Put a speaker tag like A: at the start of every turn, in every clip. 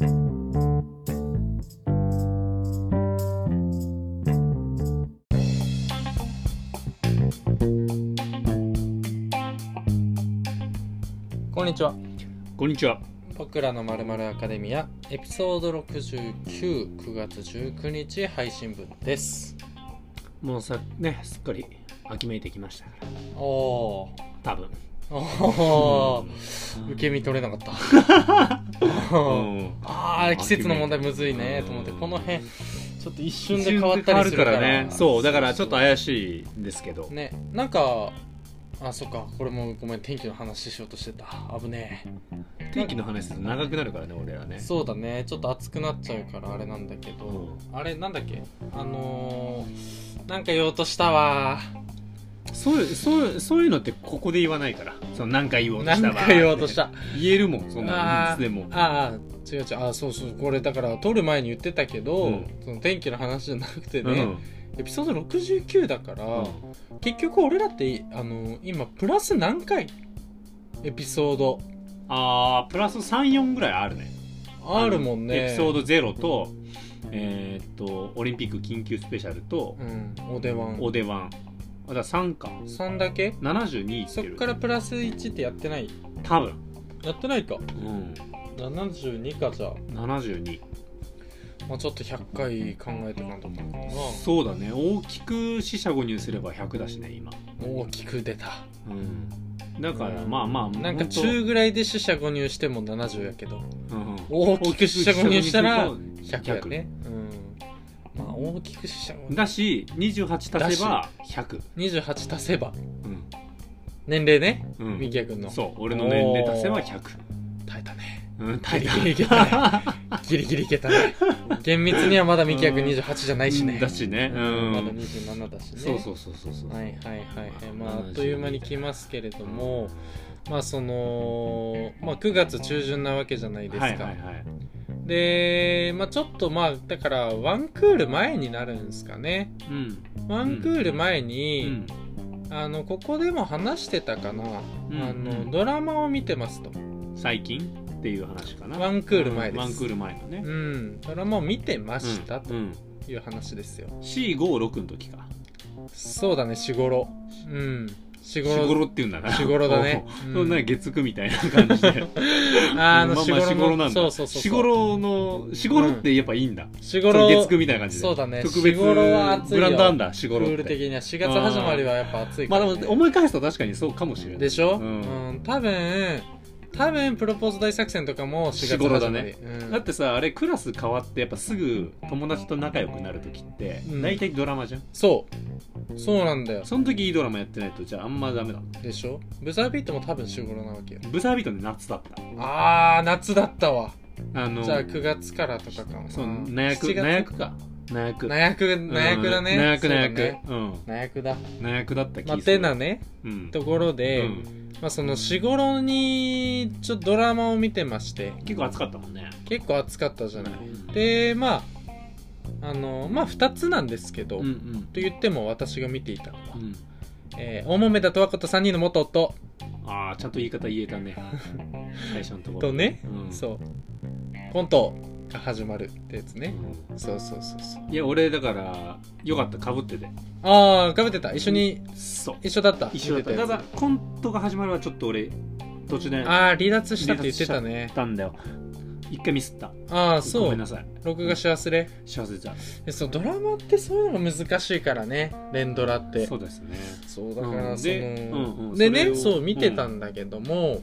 A: こんにちは
B: こんにちは。
A: 僕らのまるまるアカデミアエピソード699月19日配信分です
B: もうさ、ね、すっかり秋めいてきましたから。
A: おお
B: 多分。
A: お
B: うん。
A: 受け身取れなかった。
B: うん。
A: ああ季節の問題むずいねと思って。
B: うん
A: この辺ちょっと一瞬
B: 一
A: で変わったりするから
B: からね。そう、だからちょっと怪しいんですけど。
A: ね。なんかあそっか。これもごめん天気の話しようとしてた。危ね
B: 天気の話すると長くなるからね、俺らね。
A: え。そうだね。ちょっと暑くなっちゃうからあれなんだけど、あれなんだっけ？あのー、なんか言おうとしたわ
B: そういう、そういう、そういうのってここで言わないから。その何回言おうとしたわ。
A: なんか言おうとした。
B: 言えるもん、そんなの。
A: あ
B: いつでも。
A: ああ違う違う。あそうそう。これだから撮る前に言ってたけど、
B: うん。
A: その天気の話じゃなくてね、
B: うん。
A: エピソード69だから、
B: うん。
A: 結局俺らってあの今プラス何回？エピソード。
B: あー、プラス3、4ぐらいあるね。
A: あるもんね。
B: エピソード0と、えーっと、オリンピック緊急スペシャルと、
A: うん。お出番。
B: お出番。あ、だから3か。
A: 3だけ
B: ？72いって
A: そっ
B: る。
A: からプラス1ってやってない？
B: 多分。
A: やってないか
B: うん。
A: 72かじゃあ、
B: 72。
A: まあ、ちょっと100回考えていかんとかな
B: そうだね。大きく四捨五入すれば100だしね、今。
A: 大きく出た
B: うん。だから、まあまあ、
A: なんか中ぐらいで四捨五入しても70やけど
B: うんうん
A: 大きく四捨五入したら
B: 大きく四捨
A: 100
B: 五入
A: やね大きく四捨五入
B: だし、28足せば100。
A: 28足せば。
B: うん。
A: 年齢ね
B: うん。
A: みきやくんの。
B: そう、俺の年齢足せば100。
A: 耐えたね。
B: うん、
A: ギ
B: 大
A: リギリいけたね。ギリギリいけたね。厳密にはまだみきやくん28じゃないしね。
B: だしね。うん。
A: まだ27だしね。
B: そうそうそうそうそう。
A: はいはいはいはい。まあ
B: 72
A: あっという間に来ますけれどもまあそのまあ9月中旬なわけじゃないですか、
B: はいはいはい。
A: でまあちょっとまあだからワンクール前になるんですかね
B: うん。
A: ワンクール前
B: う
A: に、
B: ん。
A: あのここでも話してたかな、
B: うん
A: あの
B: うん
A: ドラマを見てますと
B: 最近っていう話かな。
A: ワンクール前です
B: うんワンクール前のね
A: う。んドラマを見てましたと
B: うん。
A: いう話ですよ、
B: C56 の時か。
A: そうだねしごろうんし
B: し
A: ごろ
B: って言うんだな。
A: しごろだねうん
B: そんな月9みたいな感じで。
A: あの
B: まあ
A: しごろ
B: なんだ。
A: そうそうそう
B: しごろの、しごろってやっぱいいんだ。
A: しごろ
B: 月9みたいな感じで。
A: そうだね
B: 特別
A: しごろは暑いよ
B: ブランドあんだ、しごろって。
A: クール的には4月始まりはやっぱ暑いから、ね
B: まあでも思い返すと確かにそうかもしれない。
A: でしょ、
B: う
A: うんん多分多分プロポーズ大作戦とかも4月
B: しごろだね。
A: うん。
B: だってさ、あれクラス変わってやっぱすぐ友達と仲良くなる時って
A: うん、
B: 大体ドラマじゃん。
A: そう。そうなんだよ。
B: その時いいドラマやってないと、じゃああんまダメだ。
A: でしょ？ブザービートも多分しごろなわけよ。
B: ブザービートで夏だった。
A: あー夏だったわ。
B: あの、
A: じゃあ9月からとかかもな。
B: そう、ナヤク、
A: 7月
B: ナヤクか。ナヤク。
A: ナヤクナヤクだね
B: ナヤク、ナヤク
A: そうだね。
B: うん。
A: ナヤクだ
B: ナヤクだった気
A: まあ
B: がする。
A: てなね
B: うん。
A: ところで、
B: うん
A: まあそのしごろにちょっとドラマを見てまして
B: 結構暑かったもんね。
A: 結構暑かったじゃない、
B: うん
A: でまああのまあ2つなんですけど、
B: うんうん。
A: と言っても私が見ていたのは、
B: うん
A: えー、大豆田十和子と3人の元夫
B: ああ、ちゃんと言い方言えたね。最初のところ。
A: とね、
B: うん
A: そうコントが始まるってやつね、
B: う
A: そうそうそうそうん
B: いや、俺だから、よかった、かぶってて。
A: ああかぶってた一緒に
B: そう。
A: 一緒だった
B: 一緒だった。ただ、コントが始まるはちょっと俺、途中で。
A: つああ離脱したって言ってたね
B: たんだよ。一回ミスった。
A: ああそう
B: ごめんなさい。
A: 録画し忘れ
B: 幸せじゃん。
A: でそうドラマってそういうのが難しいからね連ドラって
B: そうですね。
A: そうだから
B: うん
A: そ
B: で
A: の、
B: うんうん
A: でねそう見てたんだけども、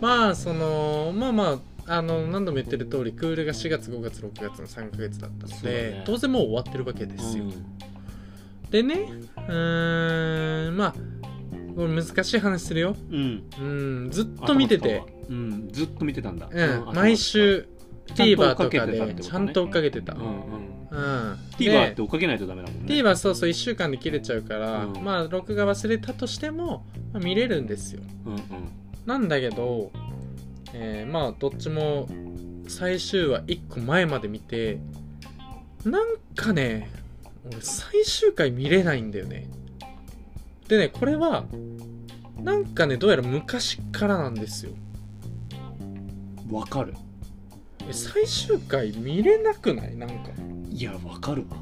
A: まあそのまあまああの何度も言ってる通りクールが4月5月6月の3ヶ月だったので、
B: ね。
A: 当然もう終わってるわけですよ、
B: うん。
A: でねうーんまあこれ難しい話するよ。
B: うん。
A: うんずっと見てて。
B: うん、ずっと見てたんだ。
A: うん、毎週 TVer とかでちゃんと追っかけてた、
B: うん TVer っ
A: で
B: て追っかけないとダメだもんね。
A: TVer そうそう1週間で切れちゃうから、
B: うん。
A: まあ録画忘れたとしても、まあ、見れるんですよ。
B: うんうん。
A: なんだけど、えーまあどっちも最終話1個前まで見てなんかね俺最終回見れないんだよね。でねこれはなんかねどうやら昔からなんですよ。
B: わかる。
A: え最終回見れなくない？なんか。
B: いやわかるわ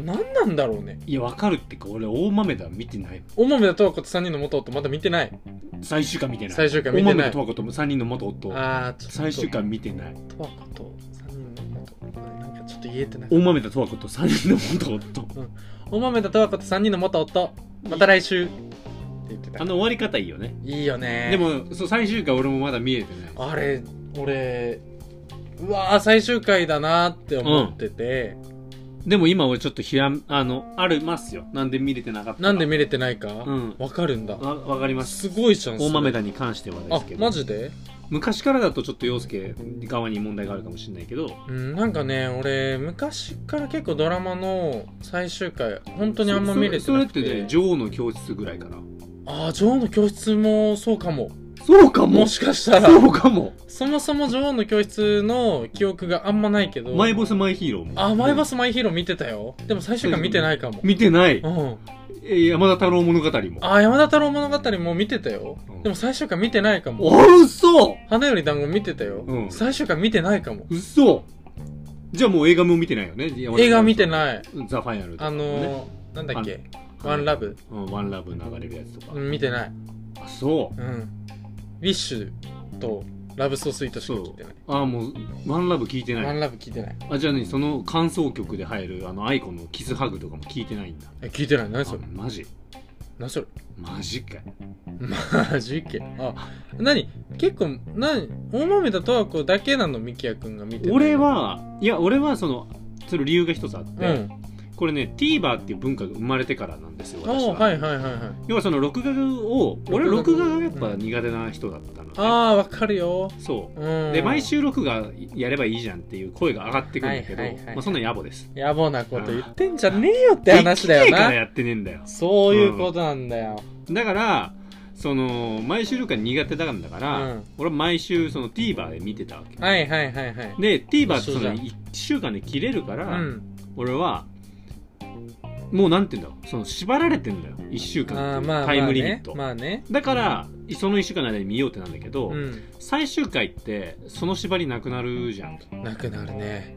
A: これ何なんだろうね。
B: いやわかるってか俺大豆田見てない。
A: 大豆田十和子と3人の元夫まだ見てない。
B: 最終回見てない。
A: 最終回見てない。
B: 大豆田十和子と3人の元夫。
A: ああちょっと
B: 最終回見てない。
A: 十和子と3人の元夫。なんかちょっと言えてなかっ
B: 大豆田十和子と3人の元夫。
A: た大豆田十和子と3人の元夫。また来週。って言ってた。
B: あの終わり方いいよね。
A: いいよね。
B: でもそう最終回俺もまだ見えてない。
A: あれ俺うわー最終回だなって思ってて、
B: でも今俺ちょっとひらあのありますよ。なんで見れてなかったか。
A: なんで見れてないか？わ、
B: うん。
A: かるんだ。
B: わわかります。
A: すごいじゃんそれ。
B: 大豆田に関してはで
A: あ
B: すけど。
A: マジで？
B: 昔からだとちょっと陽介側に問題があるかもしれないけど。
A: うんなんかね俺昔から結構ドラマの最終回本当にあんま見れてなくて。
B: そそれってね女王の教室ぐらいかな。
A: ああ女王の教室もそうかも
B: そうか
A: も。しかしたら。
B: そうかも。
A: そもそも女王の教室の記憶があんまないけど。
B: マイボスマイヒーローも。
A: あマイバスマイヒーロー見てたよ。でも最終回見てないかも。
B: 見てない。
A: うん。
B: え山田太郎物語も。
A: あ山田太郎物語も見てたよ。
B: うん。
A: でも最終回見てないかも。
B: お嘘！
A: 花より団子見てたよ、
B: うん。
A: 最終回見てないかも。
B: 嘘！じゃあもう映画も見てないよね？
A: 映画見てない。
B: ザ・ファイナルとか
A: あ
B: もね
A: のー、なんだっけ？
B: あ
A: One Love、
B: うん One Love 流れるやつとか。
A: うん、見てない。
B: あそう。
A: うん WISHと Love so sweet しか聞いてない。
B: あもう One Love 聞いてない。
A: One Love 聞いてない。
B: あじゃあねその感想曲で入るあの aikoの KissHug とかも聞いてないんだ。
A: え聞いてない。何それ？
B: あマジ？
A: 何それ？
B: マジかよ
A: マジけ？あ何？結構何？大豆田とわ子だけなの？ミキヤくんが見てる
B: 俺はいや俺はそのその理由が一つあって、
A: うん
B: これね TVer っていう文化が生まれてからなんですよ私は、
A: おはいはいはいはい。
B: 要はその録画を俺
A: 録画
B: 録画がやっぱ苦手な人だったのね、
A: ああわかるよ。
B: そう。
A: うん。
B: で毎週録画やればいいじゃんっていう声が上がってくるんだけど、
A: はいはいはい
B: まあ、そんな野暮です。
A: 野暮なこと言ってんじゃねえよって話だよな。
B: からやってねえんだよ。
A: そういうことなんだよ。
B: だからその毎週録画苦手なんだから、
A: うん。
B: 俺は毎週その TVer で見てたわけ。
A: はいはいはいはい。
B: で TVer ってその
A: 一緒じゃん。
B: 1週間で切れるから、
A: うん。
B: 俺はもうなんて言うんだろう。その縛られてんだよ。1週間タイムリミット、
A: まあね。
B: だからその1週間の間に見ようってなんだけど、
A: まあね
B: 最終回ってその縛りなくなるじゃん
A: うんなくなるね。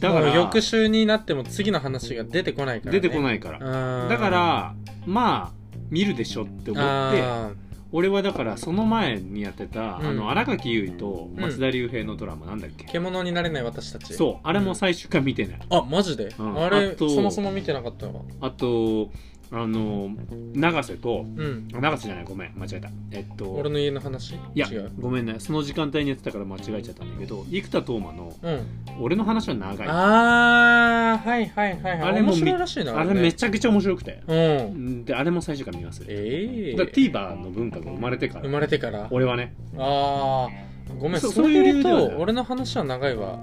B: だから
A: 翌週になっても次の話が出てこないから、ね、
B: 出てこないいから、だからまあ見るでしょって思って
A: あ
B: 俺はだからその前にやってた、
A: うん。
B: あの荒垣結衣と
A: うん。
B: 松田龍平のドラマなんだっけ、
A: ー獣になれない私たち。
B: そうあれも最終回見てない、
A: あマジで、
B: うん。
A: あれ
B: あと
A: そもそも見てなかったわ
B: あとあの永瀬と
A: うん。
B: あ永瀬じゃないごめん間違えた。えっと
A: 俺の家の話？
B: いやごめんね。その時間帯にやってたから間違えちゃったんだけど生田斗真の
A: うん「
B: 俺の話は長い」あ
A: あーはいはいはいはい。
B: あれも
A: 面白いらしいな
B: れめちゃくちゃ面白くて。
A: うん。
B: であれも最終回見ます
A: ええ
B: だから TVer の文化が生まれてから。
A: 生まれてから。
B: 俺はね。
A: ああごめん
B: そ
A: う
B: いう理由
A: と俺の話は長いわ。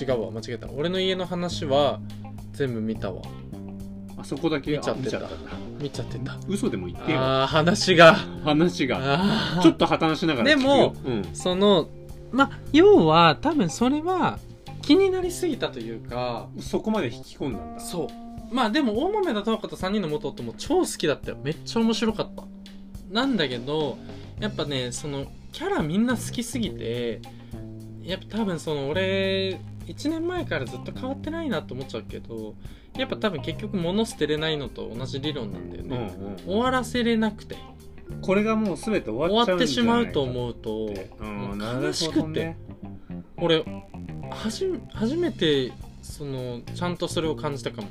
A: 違うわ。間違えた。俺の家の話は全部見たわ
B: あそこだけ
A: 見ちゃってた。
B: あ見
A: ちゃってた。
B: 嘘でも言ってよ。
A: ああ話が。
B: 話が。
A: あ
B: ちょっと破綻しながら
A: でも
B: うん。
A: そのまあ要は多分それは気になりすぎたというか
B: そこまで引き込んだんだ。
A: そう。まあでも大豆田十和子と3人の元夫も超好きだったよ。めっちゃ面白かった。なんだけどやっぱねそのキャラみんな好きすぎてやっぱ多分その俺1年前からずっと変わってないなと思っちゃうけどやっぱ多分結局物捨てれないのと同じ理論なんだよ
B: うん
A: ね、
B: うん。
A: 終わらせれなくて。
B: これがもう全て終
A: 終
B: わっちゃうん
A: わって。し
B: じゃないか
A: まうと思うともう
B: うん
A: 悲しくて、
B: ね
A: 俺はじめ初めてそのちゃんとそれを感じたかも。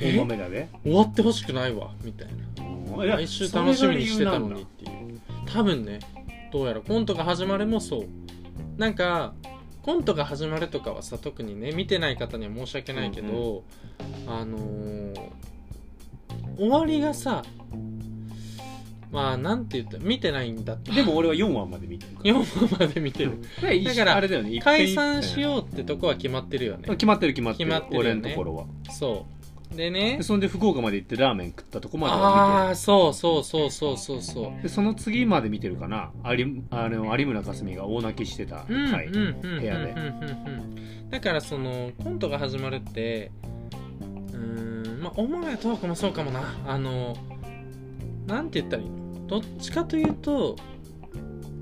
B: 大
A: え
B: 豆だね。
A: 終わってほしくないわみたいな。毎週楽しみにしてたのにっていう。多分ねどうやらコントが始まるもそう。なんかコントが始まるとかはさ特にね見てない方には申し訳ないけど、あのー終わりがさまあなんて言った見てないんだって。
B: でも俺は4話まで見てるから。
A: 4話まで見てる。だから
B: あれだよね。
A: 解散し
B: う
A: ようってとこは決まってるよね
B: 決まってる決まってる
A: 決まってるよね。
B: 俺のところは。
A: そう。でね。
B: でそんで福岡まで行ってラーメン食ったとこまで
A: ああそうそうそうそうそうそう。
B: でその次まで見てるかな。有あの有村架純が大泣きしてた
A: うん
B: 回部屋で。
A: だからそのコントが始まるってうーんまあお前とかもそうかもな。あのなんて言ったらいいの？どっちかというと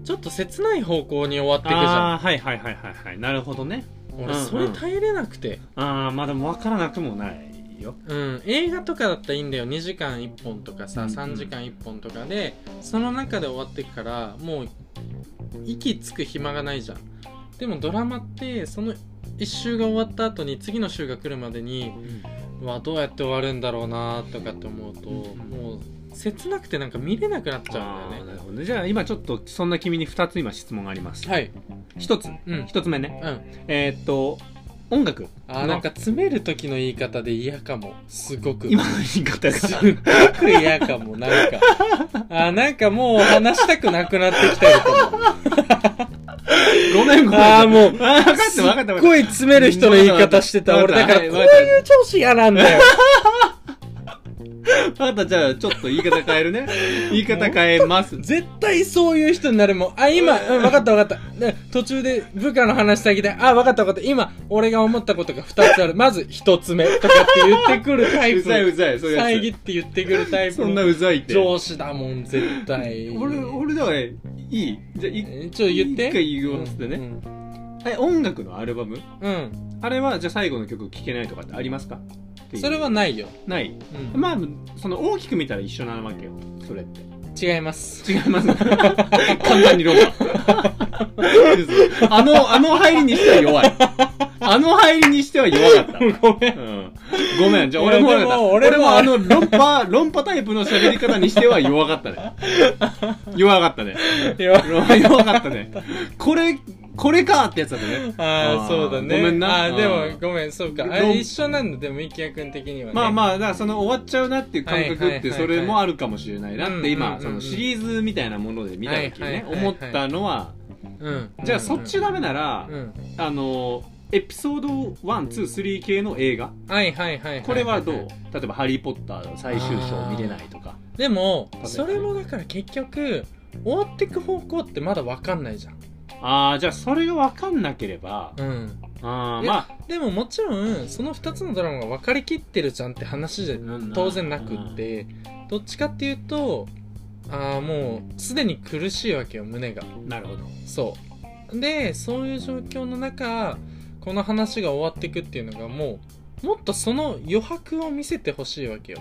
A: ちょっと切ない方向に終わっていくじゃん。
B: ああはいはいはいはいはい。なるほどね。
A: 俺それ耐えれなくて。
B: ああまあでも分からなくもないよ。
A: うん、映画とかだったらいいんだよ。2時間1本とかさ、
B: うんうん。
A: 3時間1本とかでその中で終わってくからもう息つく暇がないじゃん。でもドラマってその1週が終わった後に次の週が来るまでにうわどうやって終わるんだろうなとかって思うと、もう切なくてなんか見れなくなっちゃ
B: あ
A: うんだよね。
B: ーなるほどね。じゃあ今ちょっとそんな君に2つ今質問があります。
A: はい。
B: 1つ。
A: うん。
B: 1つ目ね。
A: うん。
B: えーっと音楽。
A: あーなんか詰める時の言い方で嫌かも。すごく。
B: 今の言い方
A: すっ
B: が
A: ごく嫌かも、なんか。あー、なんかもう話したくなくなってきてるかも。
B: ごめんごめん
A: あーもう
B: 分かった分かったかった
A: っごい詰める人の言い方してた。俺だから、こういう調子嫌なんだよ。
B: 分かったじゃあちょっと言い方変えるね 言い方変えます
A: 絶対そういう人になるもん。あ、今、うん、分かった分かった。で途中で部下の話先で、あ、分かった分かった。今、俺が思ったことが二つある。まず一つ目とかって言ってくるタイプ。
B: うざいうざいそういうやつ
A: 遮って言ってくるタイプ
B: そんな
A: の
B: うざいって
A: 上司だもん、絶対。
B: 俺俺だからいいじゃあい
A: えちょっと言って。
B: 一回言わせてね
A: うん
B: え音楽のアルバム？
A: うん。
B: あれはじゃあ最後の曲聴けないとかってありますか？っていう。
A: それはないよ。
B: ない。
A: うん。
B: まあその大きく見たら一緒なわけよ。それって。
A: 違います。
B: 違います。簡単にロマ。あのあの入りにしては弱い。あの入りにしては弱かった。
A: ごめん。
B: うん。ごめん、じゃあ俺も
A: いやでも
B: 俺も
A: 俺も
B: あの論破、論破タイプの喋り方にしては弱かったね。弱かったね。弱かったね。これ、これかってやつだったね。
A: ああ、そうだね。
B: ごめんな
A: あーでもごめん、そうか。あ一緒なんだ、でも、池谷君的にはね。
B: まあまあ、だからその終わっちゃうなっていう感覚ってそれもあるかもしれないなって
A: うん
B: 今、そのシリーズみたいなもので見た時にね、思ったのは、
A: うん。
B: じゃあそっちダメなら
A: う、ん。
B: あの、エピソード1、2、3系の映画
A: はいはいはいい。
B: これはどう？例えば、ハリー・ポッター最終章見れないとか。
A: でも、それもだから結局、終わってく方向ってまだ分かんないじゃん。
B: ああ、じゃあそれが分かんなければ、
A: うん。
B: あまあ、
A: でももちろん、その二つのドラマが分かりきってるじゃんって話じゃ当然なくって、どっちかっていうと、ああ、もう、すでに苦しいわけよ、胸が。
B: なるほど。
A: そうでそういう状況の中この話が終わっていくっていうのがもうもっとその余白を見せてほしいわけよ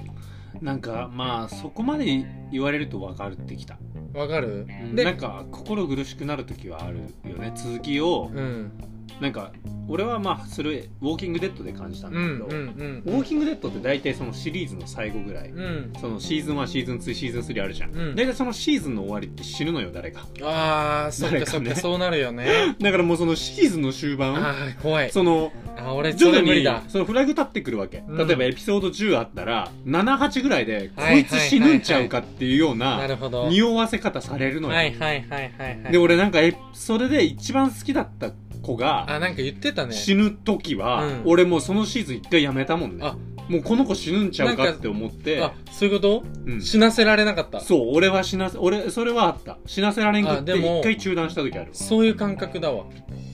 B: なんか、まあ、そこまで言われると分かってきた。
A: わかる？
B: なん。
A: で
B: か、心苦しくなる時はあるよね。続きを、
A: うん
B: なんか、俺はまあ、それ、ウォーキングデッドで感じたんだけど、
A: ん
B: ウォーキングデッドって大体そのシリーズの最後ぐらい。
A: うん。うん
B: そのシーズン1、シーズン2、シーズン3あるじゃん。
A: うん。
B: 大体そのシーズンの終わりって死ぬのよ、誰か。
A: あーそっ
B: 誰か
A: そっかそうなるよね。
B: だからもうそのシーズンの終盤、
A: あー怖い。
B: その、
A: あ俺そ
B: 徐々に
A: れ無理だ。
B: そのフラグ立ってくるわけ、
A: うん。
B: 例えばエピソード10あったら78ぐらいでこ
A: はい
B: いつ死ぬんちゃうかっていうよう
A: な
B: 匂わせ方されるのよ、
A: はいはいはいはいはい。
B: で俺なんかえそれで一番好きだった子が
A: あなんか言ってたね。
B: 死ぬ時は、
A: うん。
B: 俺もうそのシーズン一回やめたもんね。
A: あ。
B: もうこの子死ぬんちゃうかって思って。
A: あそういうこと？
B: うん。
A: 死なせられなかった？
B: そう俺は死なせ俺それはあった。死なせられんくって
A: あでも
B: 一回中断した時ある。
A: そういう感覚だわ。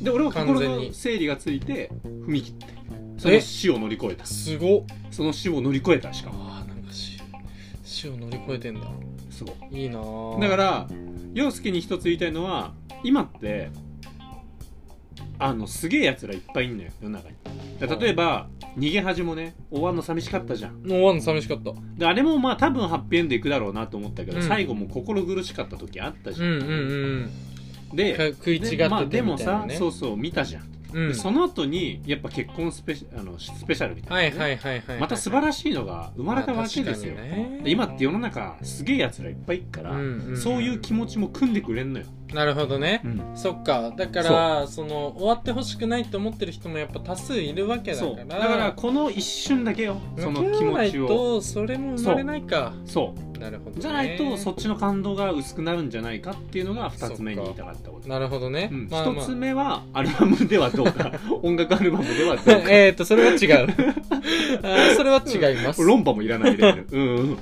B: で俺は心
A: 完全に。
B: の整理がついて踏み切ってその死を乗り越えた。
A: すごっ。
B: その死を乗り越えたしかも。
A: あーなんか死死を乗り越えてんだ。
B: そう。
A: いいなー。
B: だから陽介に一つ言いたいのは今ってあのすげえやつらいっぱいいんのよ世の中に。で例えば逃げ恥もね終わんの寂しかったじゃん。
A: もわんの寂しかった。
B: であれもまあ多分ハッピーエンドいくだろうなと思ったけど、
A: うん。
B: 最後も心苦しかった時あったじゃん、
A: うんうんうん
B: で
A: か食い違ってて
B: でまあ、でもさ、
A: みたいなね
B: そうそう見たじゃん、
A: うん。
B: でその後にやっぱ結婚スペシあのスペシャルみたいなね、
A: はいはいはいはい
B: また素晴らしいのが生まれたわけですよ、
A: まあ確かにね。
B: で今って世の中すげえやつらいっぱいいるから、
A: うんん。
B: そういう気持ちも組んでくれんのよ、
A: なるほどね。
B: うん。
A: そっか。だからその終わってほしくないと思ってる人もやっぱ多数いるわけだから。
B: だからこの一瞬だけよ。その気持ちを。
A: とそれも生まれないか。
B: そう。
A: なるほど、ね、
B: じゃないとそっちの感動が薄くなるんじゃないかっていうのが2つ目に言いたかったこと。
A: なるほどね、
B: うん。
A: まあまあ
B: 1つ目はアルバムではどうか。音楽アルバムではどうか。
A: えっとそれは違う。あーそれは違います。
B: 論破もいらないでうんうん。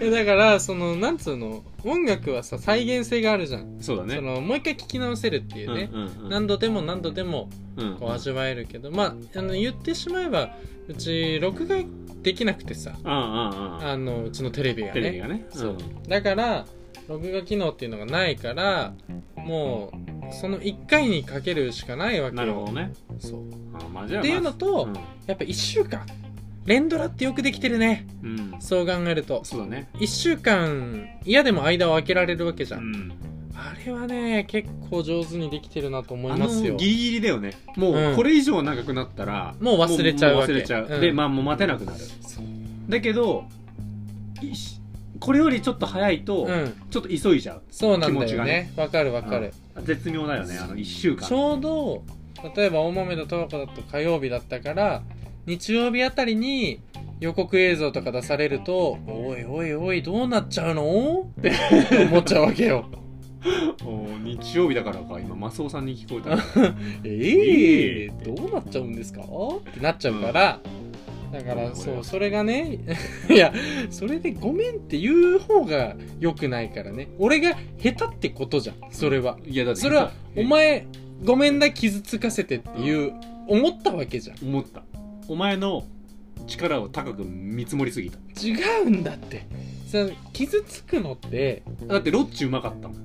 A: えだからそのなんつうの？音楽はさ再現性があるじゃん、
B: そうだね。
A: そのもう一回聴き直せるっていうね、
B: うんうんうん。
A: 何度でも何度でも
B: うん
A: こう味わえるけど、まああの言ってしまえばうち録画できなくてさ。
B: うんうんうん
A: あのうちのテレビがね。
B: テレビがね。
A: そう。だから録画機能っていうのがないからもうその1回にかけるしかないわけよ。
B: なるほどね。
A: そう。
B: あまあじゃあ
A: っていうのと
B: まあ
A: やっぱ1週間連ドラってよくできてるね。
B: うん、うん
A: そう考えると。
B: そうだね。
A: 1週間嫌でも間を空けられるわけじゃん、
B: うん。
A: あれはね結構上手にできてるなと思
B: あ
A: いますよ。
B: のギリギリだよね。も
A: う
B: これ以上長くなったら、
A: もう忘れちゃうわけ。
B: も忘れちゃう、
A: うん。
B: でまあもう待てなくなる。
A: そう。
B: だけどいしこれよりちょっと早いと、
A: うん。
B: ちょっと急いじゃう。
A: そうなんだ
B: 気持ちが
A: よね。わかるわかる、
B: うん。絶妙だよねあの1週間。
A: ちょうど例えば大豆と十和子だと火曜日だったから日曜日あたりに予告映像とか出されると「おいおいおいどうなっちゃうの?」って思っちゃうわけよ。
B: おー日曜日だからか。今マスオさんに聞こえた「
A: ええどうなっちゃうんですか?」ってなっちゃうから、だからそうそれがね いやそれで「ごめん」って言う方が良くないからね。俺が下手ってことじゃんそれは、
B: いやだって
A: それはお前ごめんだ傷つかせてっていう思ったわけじゃん。
B: 思ったお前の力を高く見積もりすぎた。
A: 違うんだって。さ傷つくのって
B: だってロッチうまかったもん。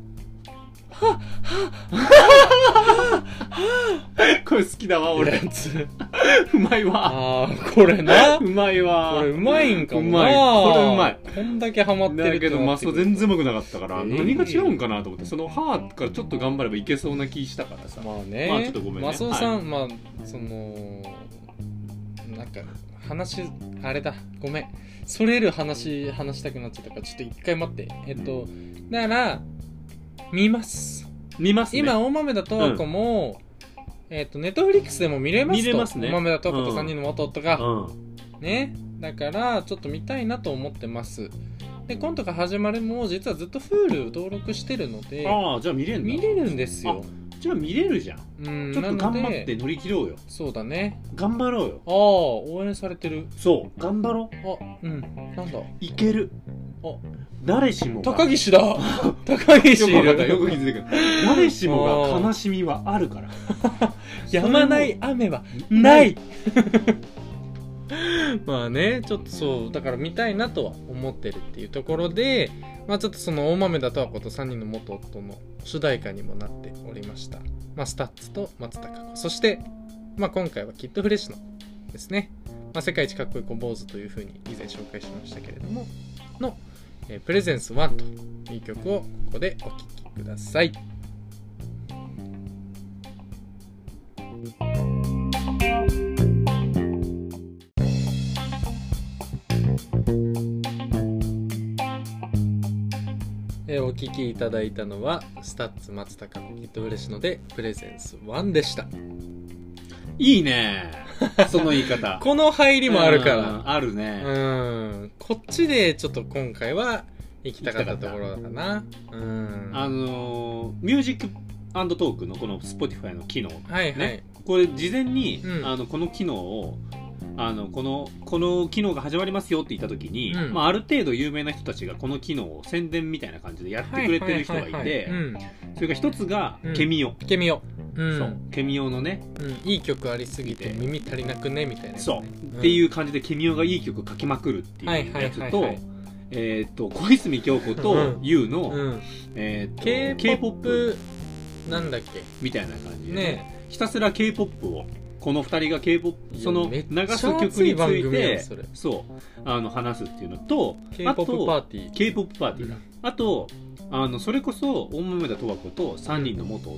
B: これ好きだわ俺。うまいわ。
A: ああこれな。
B: うまいわ。
A: これうまいんかもな。
B: うまい。これうまい。
A: こんだけハマってる
B: だけどマスオ全然うまくなかったから、
A: えー。
B: 何が違うんかなと思ってその「はー」からちょっと頑張ればいけそうな気したからさ。
A: まあね。
B: まあちょっとごめんね。
A: マスオさん、まあそのなんか話あれだごめん。それる話話したくなっちゃったからちょっと一回待って。えっとだから見ます。
B: 見ますね。
A: 今大豆田十和子も、えっとネットフリックスでも見れますと。
B: 見れますね。
A: 大豆田十和子と3人の元夫が、
B: うん。
A: ね。だからちょっと見たいなと思ってます。で今度が始まるも実はずっと Hulu 登録してるので
B: ああじゃあ見れるんだ。
A: 見れるんですよ
B: じゃあ見れるじゃん。
A: うん。
B: ちょっと頑張って乗り切ろうよ。
A: そうだね。
B: 頑張ろうよ。
A: ああ応援されてる。
B: そう。頑張ろう。
A: あうん。なんだ？
B: いける。
A: あ。
B: 誰しもが。
A: 高岸だ。高岸い
B: よく気づいてくる。誰しもが悲しみはあるから。
A: やまない雨はない。まあねちょっとそうだから見たいなとは思ってるっていうところでまあちょっとその大豆田とわ子と3人の元夫の主題歌にもなっておりました、まあ、 STUTS と松たか子。そして、まあ、今回は KID FRESINO ですね、まあ、世界一かっこいい小坊主というふうに以前紹介しましたけれどもの、えー Presence 1という曲をここでお聴きください。えーお聴きいただいたのはスタッツ松高のキッドフレッシュので Presence 1でした。
B: いいね。その言い方。
A: この入りもあるから。
B: うんあるね。
A: うん。こっちでちょっと今回は行きたかったところだかな。うん。
B: あのーミュージックトークのこの Spotify の機能
A: はいはい、
B: ねこれ事前に、
A: うん
B: あのこの機能をあのこのこの機能が始まりますよって言った時に、
A: うん。
B: まあ、ある程度有名な人たちがこの機能を宣伝みたいな感じでやってくれてる人がいてそれが一つが
A: うん。
B: ケミオ、
A: ケミオ。うん。
B: そう。ケミオのね。
A: うん、いい曲ありすぎて耳足りなくねみたいなやつ
B: そう、
A: ね、
B: っていう感じでケミオがいい曲書きまくるって
A: はい
B: うやつとえっ、と小泉京子と
A: うん。
B: YOU の、
A: うん、
B: えー、と
A: K-POP なんだっけ？
B: みたいな感じで、
A: ね。
B: ひたすら K-POP をこの二人が K-POP
A: いや
B: その流す曲につ
A: 熱い
B: て
A: そ
B: うあの話すっていうのと
A: K-POP パー
B: あと
A: ティー。
B: K-POP パーティーだ、
A: うん。
B: あとあのそれこそ大豆田とわ子と3人の元夫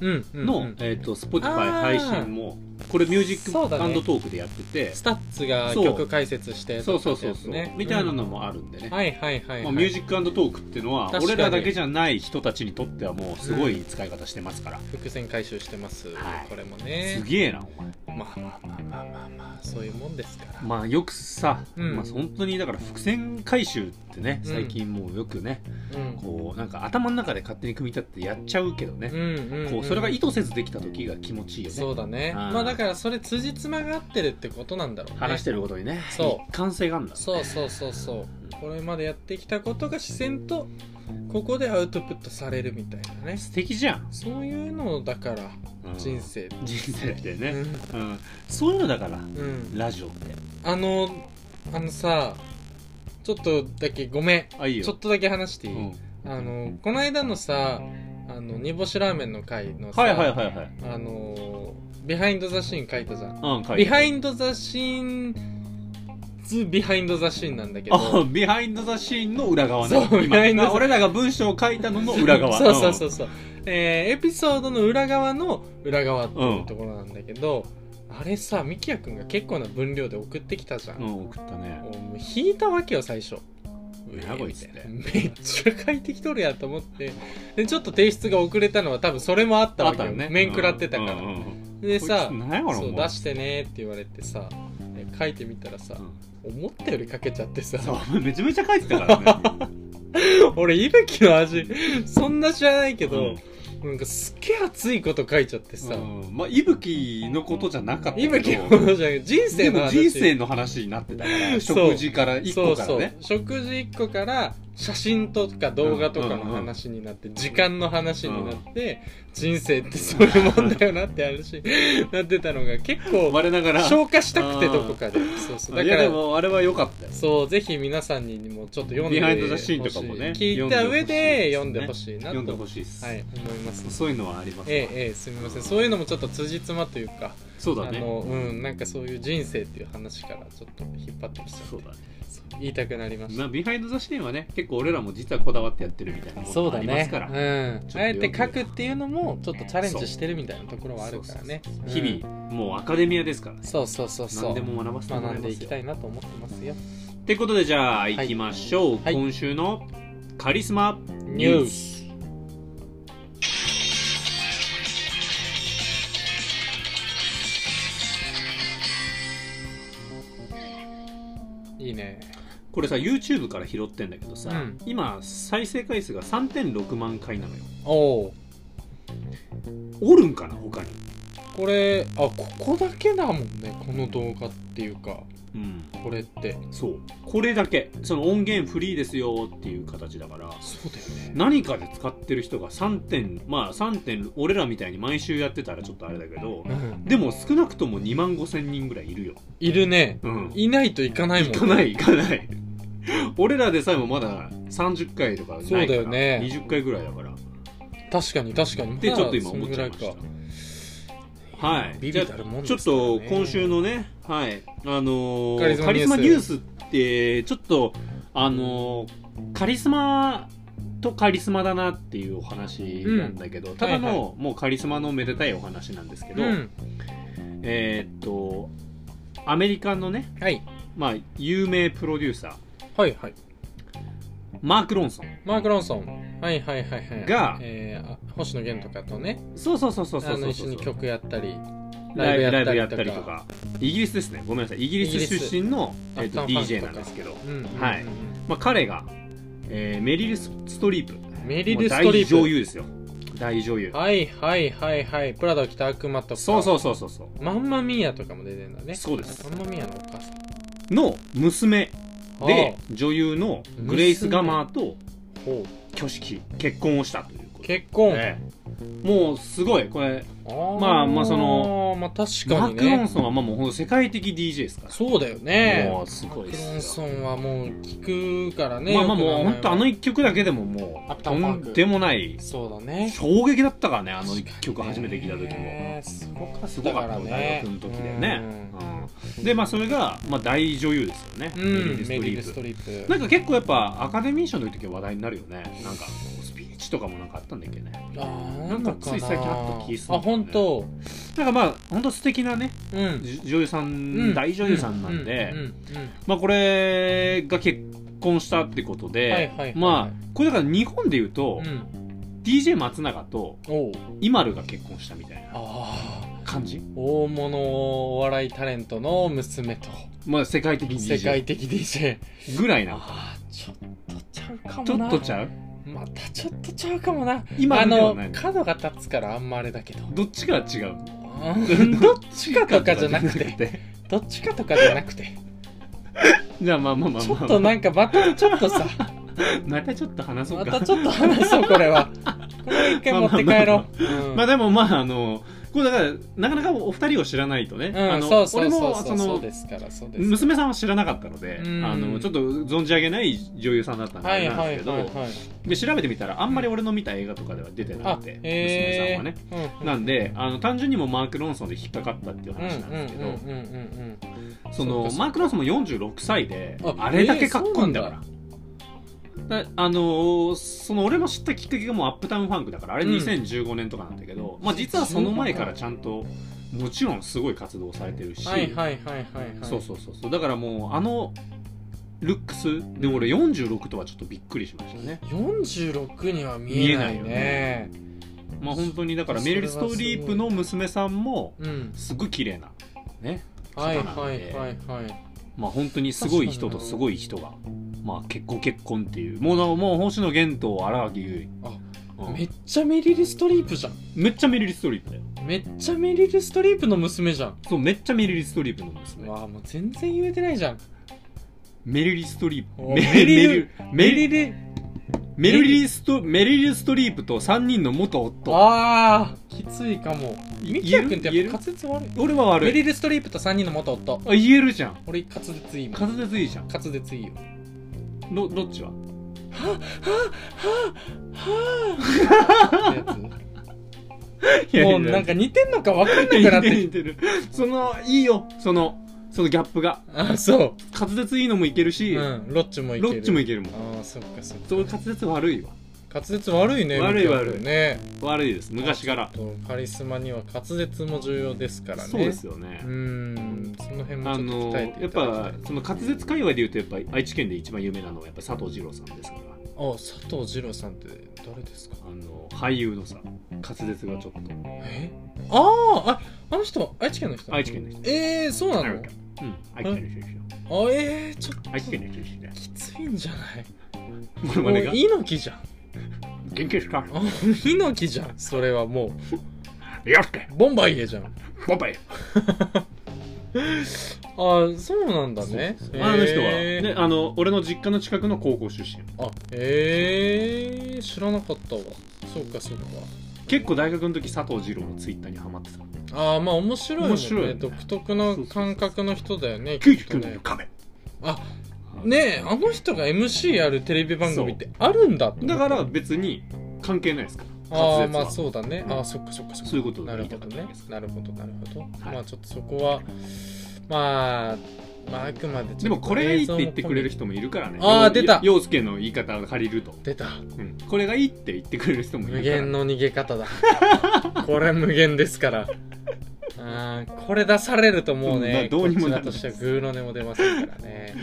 B: の、
A: うん
B: えー、と Spotify 配信もこれミュージックトークでやってて。
A: STUTS が曲解説して
B: そう。そうそうそう、
A: ね
B: みたいなのもあるんでね、
A: はいはいはい、はい。
B: まあ、ミュージックトークっていうのは俺らだけじゃない人たちにとってはもうすごい使い方してますから、
A: 伏線回収してます、
B: はい。
A: これもね。
B: すげえなお前。
A: まあまあまあまあまあまあそういうもんですから、
B: まあよくさ、
A: うん。
B: まあ、本当にだから伏線回収ってね
A: うん。
B: 最近もうよくね、
A: うん。
B: こうなんか頭の中で勝手に組み立ててやっちゃうけどね、
A: うんうんうん。
B: こうそれが意図せずできた時が気持ちいいよね。
A: そうだね。まあだからそれ辻褄が合ってるってことなんだろうね。
B: 話してることにね。
A: そう。
B: 一貫性があるんだろ
A: そうそうそう。そうこれまでやってきたことが自然とここでアウトプットされるみたいなね。
B: 素敵じゃん、
A: そういうのだから
B: うん。
A: 人生。
B: 人生ってね、
A: うん。
B: うん。そういうのだから
A: うん。
B: ラジオって。
A: あのあのさちょっとだけごめん。ちょっとだけ話していい、
B: うん。
A: あのこの間のさあの煮干しラーメンの回のさ、
B: はいはいはいはい。
A: あのー behind the scene 書いたじゃん。
B: うん書いて
A: behind the scenes behind the scene なんだけど。
B: あ behind the scene の裏側ね。
A: そう behind the
B: 今俺らが文章を書いたのの裏側。
A: そうそうそうそう、えーエピソードの裏側の裏側っていうところなんだけど、あれさみきやくんが結構な分量で送ってきたじゃん、
B: うん、うん、送ったね。
A: もう引いたわけよ最初
B: やばいっつって
A: めっちゃ書いてきとるやと思って。でちょっと提出が遅れたのは多分それもあったわけよ、
B: ね。
A: 面食らってたから、
B: うんうんうん
A: でさそう出してねって言われてさえ書いてみたらさ、思ったより書けちゃってさ。
B: めちゃめちゃ書いてたからね。
A: 俺いぶきの味そんな知らないけど、
B: うん
A: なんかすっげえ熱いこと書いちゃってさ、
B: うん。まあいぶきのことじゃなかったけど。
A: いぶきのことじゃない人生の話。
B: 人生の話になってたから。食事から一個からね。
A: そうそう。食事1個から写真とか動画とかの話になって、時間の話になって、人生ってそういうもんだよなって話 なってたのが結構
B: 我ながら。
A: 消化したくてどこかで。そうそう。だ
B: いやで
A: から
B: もあれは良かったよ。
A: そうぜひ皆さんにもちょっと読んで
B: ビハインドザシーンとかもね
A: ほしい聞いた上で読んでほ
B: し
A: しいなと。
B: 読んでほしいです、
A: はい思います。
B: そういうのはありますわ。
A: ええええすみません。そういうのもちょっと辻褄というか
B: そうだね。
A: あのうんなんかそういう人生っていう話からちょっと引っ張ってきちゃ
B: そうだね
A: 言いたくなりました
B: まあビハインドザシーンはね結構俺らも実はこだわってやってるみたいなものがあ
A: そうだね。
B: りますから。
A: うん、あえて書くっていうのもちょっとチャレンジしてるみたいなところはあるからね。
B: 日々もうアカデミアですからね。
A: そうそうそうそう。
B: 何でも学ばせてもら
A: 学んでいきたいなと思ってますよ。
B: ってことでじゃあ行きましょう、
A: はい。
B: 今週のカリスマ
A: ニュースいいね。
B: これさ YouTube から拾ってんだけどさ、
A: うん。
B: 今再生回数が3.6万回なのよ。
A: おお
B: おるんかな他に。
A: これあここだけだもんねこの動画っていうか
B: うん。
A: これって。
B: そう。これだけ。その音源フリーですよっていう形だから。
A: そうだよね。
B: 何かで使ってる人が3点まあ3点俺らみたいに毎週やってたらちょっとあれだけど
A: うん。
B: でも少なくとも2万5千人ぐらいいるよ。
A: いるね。
B: うん。
A: いないといかないもん
B: 行かない行かない。俺らでさえもまだ30回とかないから
A: そうだよね。
B: 20回ぐらいだから。
A: 確かに確かに。
B: ってちょっと今
A: まあ
B: 思っちゃいました。はい。
A: ビビたるもん
B: ちょっと今週のねはい。あのー
A: カリスマニュース。
B: ってちょっとあのーカリスマとカリスマだなっていうお話なんだけど、ただの、
A: はいは
B: もうカリスマのめでたいお話なんですけど、
A: うん。
B: えーっとアメリカのね
A: はい。
B: まあ有名プロデューサー
A: はいはい。
B: マーク・ロンソン。
A: マーク・ロンソン。はいはいはいはい。
B: が
A: えーあ星野源とかとね。
B: そうそうそうそうそう
A: あ
B: そう。
A: の一緒に曲やったり
B: ライブや
A: やっ
B: たたりとか。イギリスですね。ごめんなさい。イギリス出身のえっと DJ なんですけど、はい。まあ、彼が、えーメリル・ストリープ。
A: メリル・ストリープ。
B: 大女優ですよ。大女優。
A: はいはいはいはい。プラダを着た悪魔とか。
B: そうそうそうそうそう。
A: マンマミーアとかも出てんだね。
B: そうです。
A: マンマミーアのお母さん。
B: の娘で
A: あ
B: 女優のグレイス・ガマーと挙式結婚をしたということで。
A: 結婚、
B: ええ。もうすごい。これ
A: あー
B: まあまあその
A: まあ確
B: マーク・ロ
A: かにね
B: ンソンはまあもう世界的 DJ ですから。
A: そうだよね。
B: もうすごい
A: マクロンソンはもう聞くからね
B: まあまあもう本当あの一曲だけでももうとんでもない。
A: そうだね。
B: 衝撃だったからねあの一曲初めて聞いた時も。
A: ねすごか
B: す
A: ったか
B: らった大
A: ね。
B: 学の時でね、うん。でまあそれが、まあ、大女優ですよね、
A: うん、うん、
B: メリル・スト
A: メリル・
B: リープ。なんか結構やっぱアカデミー賞の時は話題になるよね。なんかスピーチとかもなんかあったんだっけね。なんかつい最近あった気する
A: あ本当。
B: なんかまあ本当素敵なね
A: うん。
B: じ女優さん、
A: うん。
B: 大女優さんなんで、まあこれが結婚したってことで、まあこれだから日本で言うと、
A: うん。
B: DJ 松永と
A: おう。
B: イマルが結婚したみたいな感じ？
A: 大物お笑いタレントの娘と。
B: まあ世界的 DJ
A: 世界的 DJ
B: ぐらいな
A: ああちょっとちゃうか
B: な。ちょっとちゃう？
A: またちょっとちゃうかもな。
B: 今
A: あの
B: はない
A: 角が立つからあんまあれだけど。
B: どっちが違う
A: うん。どっちかとかじゃなくて。
B: て。
A: どっちかとかじゃなくて。
B: じゃあまあまあまあ
A: ちょ
B: まあ。
A: っとなんかまたちょっとさ。
B: またちょっと話そうか。
A: またちょっと話そうこれは。これは一回持って帰ろう。うん。
B: まあでもまああのこれだからなかなかお二人を知らないとね、
A: うん、
B: あの俺もそうの娘さんは知らなかったので、
A: うん。
B: あのちょっと存じ上げない女優さんだったんですけど、で調べてみたらあんまり俺の見た映画とかでは出てな
A: あ
B: くて、
A: えー、
B: 娘さんはね。
A: うん
B: なんであの単純にもマーク・ロンソンで引っかかったっていう話なんですけど、そのマーク・ロンソンも46歳で
A: あ
B: あれだけかっこいいんだからあのーその俺も知ったきっかけがもうアップタウンファンクだからあれ
A: うん。
B: 2015年とかなんだけど、まあ、実はその前からちゃんともちろんすごい活動されてるし、
A: はいはいはいはいはい。
B: そうそうそうそう。だからもうあのルックスで俺46とはちょっとびっくりしましたね。
A: 46には見えない
B: 見えない
A: ね。
B: まあ本当にだからメリル・ストリープの娘さんも
A: うん。
B: すごい綺麗なね
A: はい
B: 方なんで。
A: はいはいはい。
B: まあ本当にすごい人とすごい人がまあ結婚結婚っていう。もうもう星野源と荒木優
A: あ
B: 衣、うん。
A: めっちゃメリル・ストリープじゃん。
B: めっちゃメリル・ストリープだよ。
A: めっちゃメリル・ストリープの娘じゃん。
B: そうめっちゃメリル・ストリープの娘。
A: わあもう全然言えてないじゃん。
B: メリル・ストリープ。
A: お
B: メ
A: メリル
B: メリル
A: ル。
B: メリルストメリル・ストリープと3人の元夫。
A: ああきついかも。ミキヤ君って
B: 言える？
A: やっぱ滑舌悪い。
B: 俺は悪い。
A: メリル・ストリープと3人の元夫。
B: あ言えるじゃん。
A: 俺滑舌いいもん。
B: 滑舌いいじゃん。
A: 滑舌いいよ
B: どどっちは？
A: ってやつもうなんか似てんのか分かんなくなってき
B: 似てる。似てるそのいいよ。そのそのギャップが。
A: あそ
B: 滑舌いいのもいけるし、
A: ううんロッチもいけ
B: ロ
A: る
B: ッチもいけるもん。
A: ああそっかそっか。
B: そう滑舌悪いわ
A: 滑舌悪いね
B: 悪い悪い
A: ね。
B: 悪い。です。昔から。
A: カリスマには滑舌も重要ですからね。
B: そうですよね、
A: うーん。その辺も
B: あのやっぱその滑舌界隈で言うとやっぱ愛知県で一番有名なのはやっぱ佐藤二朗さんですから。
A: あ佐藤二朗さんって誰ですか？
B: あの俳優のさ滑舌がちょっと。
A: え？あーああの人愛知県の人？
B: 愛知県の人。
A: えー、そうなの？
B: うん愛知県の人ですよ
A: あえー、ちょっと
B: 愛知県の人
A: きついんじゃない？
B: これまでが？
A: もう猪木じゃん
B: 元気ですか
A: あ猪木じゃんそれはも
B: よしけ
A: うボンバイエじゃん。
B: ボンバイ。
A: あそうなんだね。
B: あの人は、
A: えー。
B: ね、あの俺の実家の近くの高校出身。
A: あえー、知らなかったわ。そうかそうか。
B: 結構大学の時佐藤二朗のツイッターにハマってた。
A: ああまあ面白いね。
B: 面白いよね。
A: 独特の感覚の人だよね
B: 99
A: きっとね。
B: の亀。
A: あねえあの人が MC やるテレビ番組ってあるんだって。
B: だから別に関係ないですから。
A: ああまあそうだね。ああそっかそっかそっか。
B: そういうこと
A: なるほどね。なるほどなるほど、
B: はい。
A: まあちょっとそこはまあまああくまで
B: でもこれがいいって言ってくれる人もいるからね。
A: あー出た。
B: 陽介の言い方を借りると、
A: 出た。
B: うん。これがいいって言ってくれる人もいるから。
A: 無限の逃げ方だ。これ無限ですからあーこれ出されるともう
B: うんどうにもな
A: としてはグーの音も出ませんからね。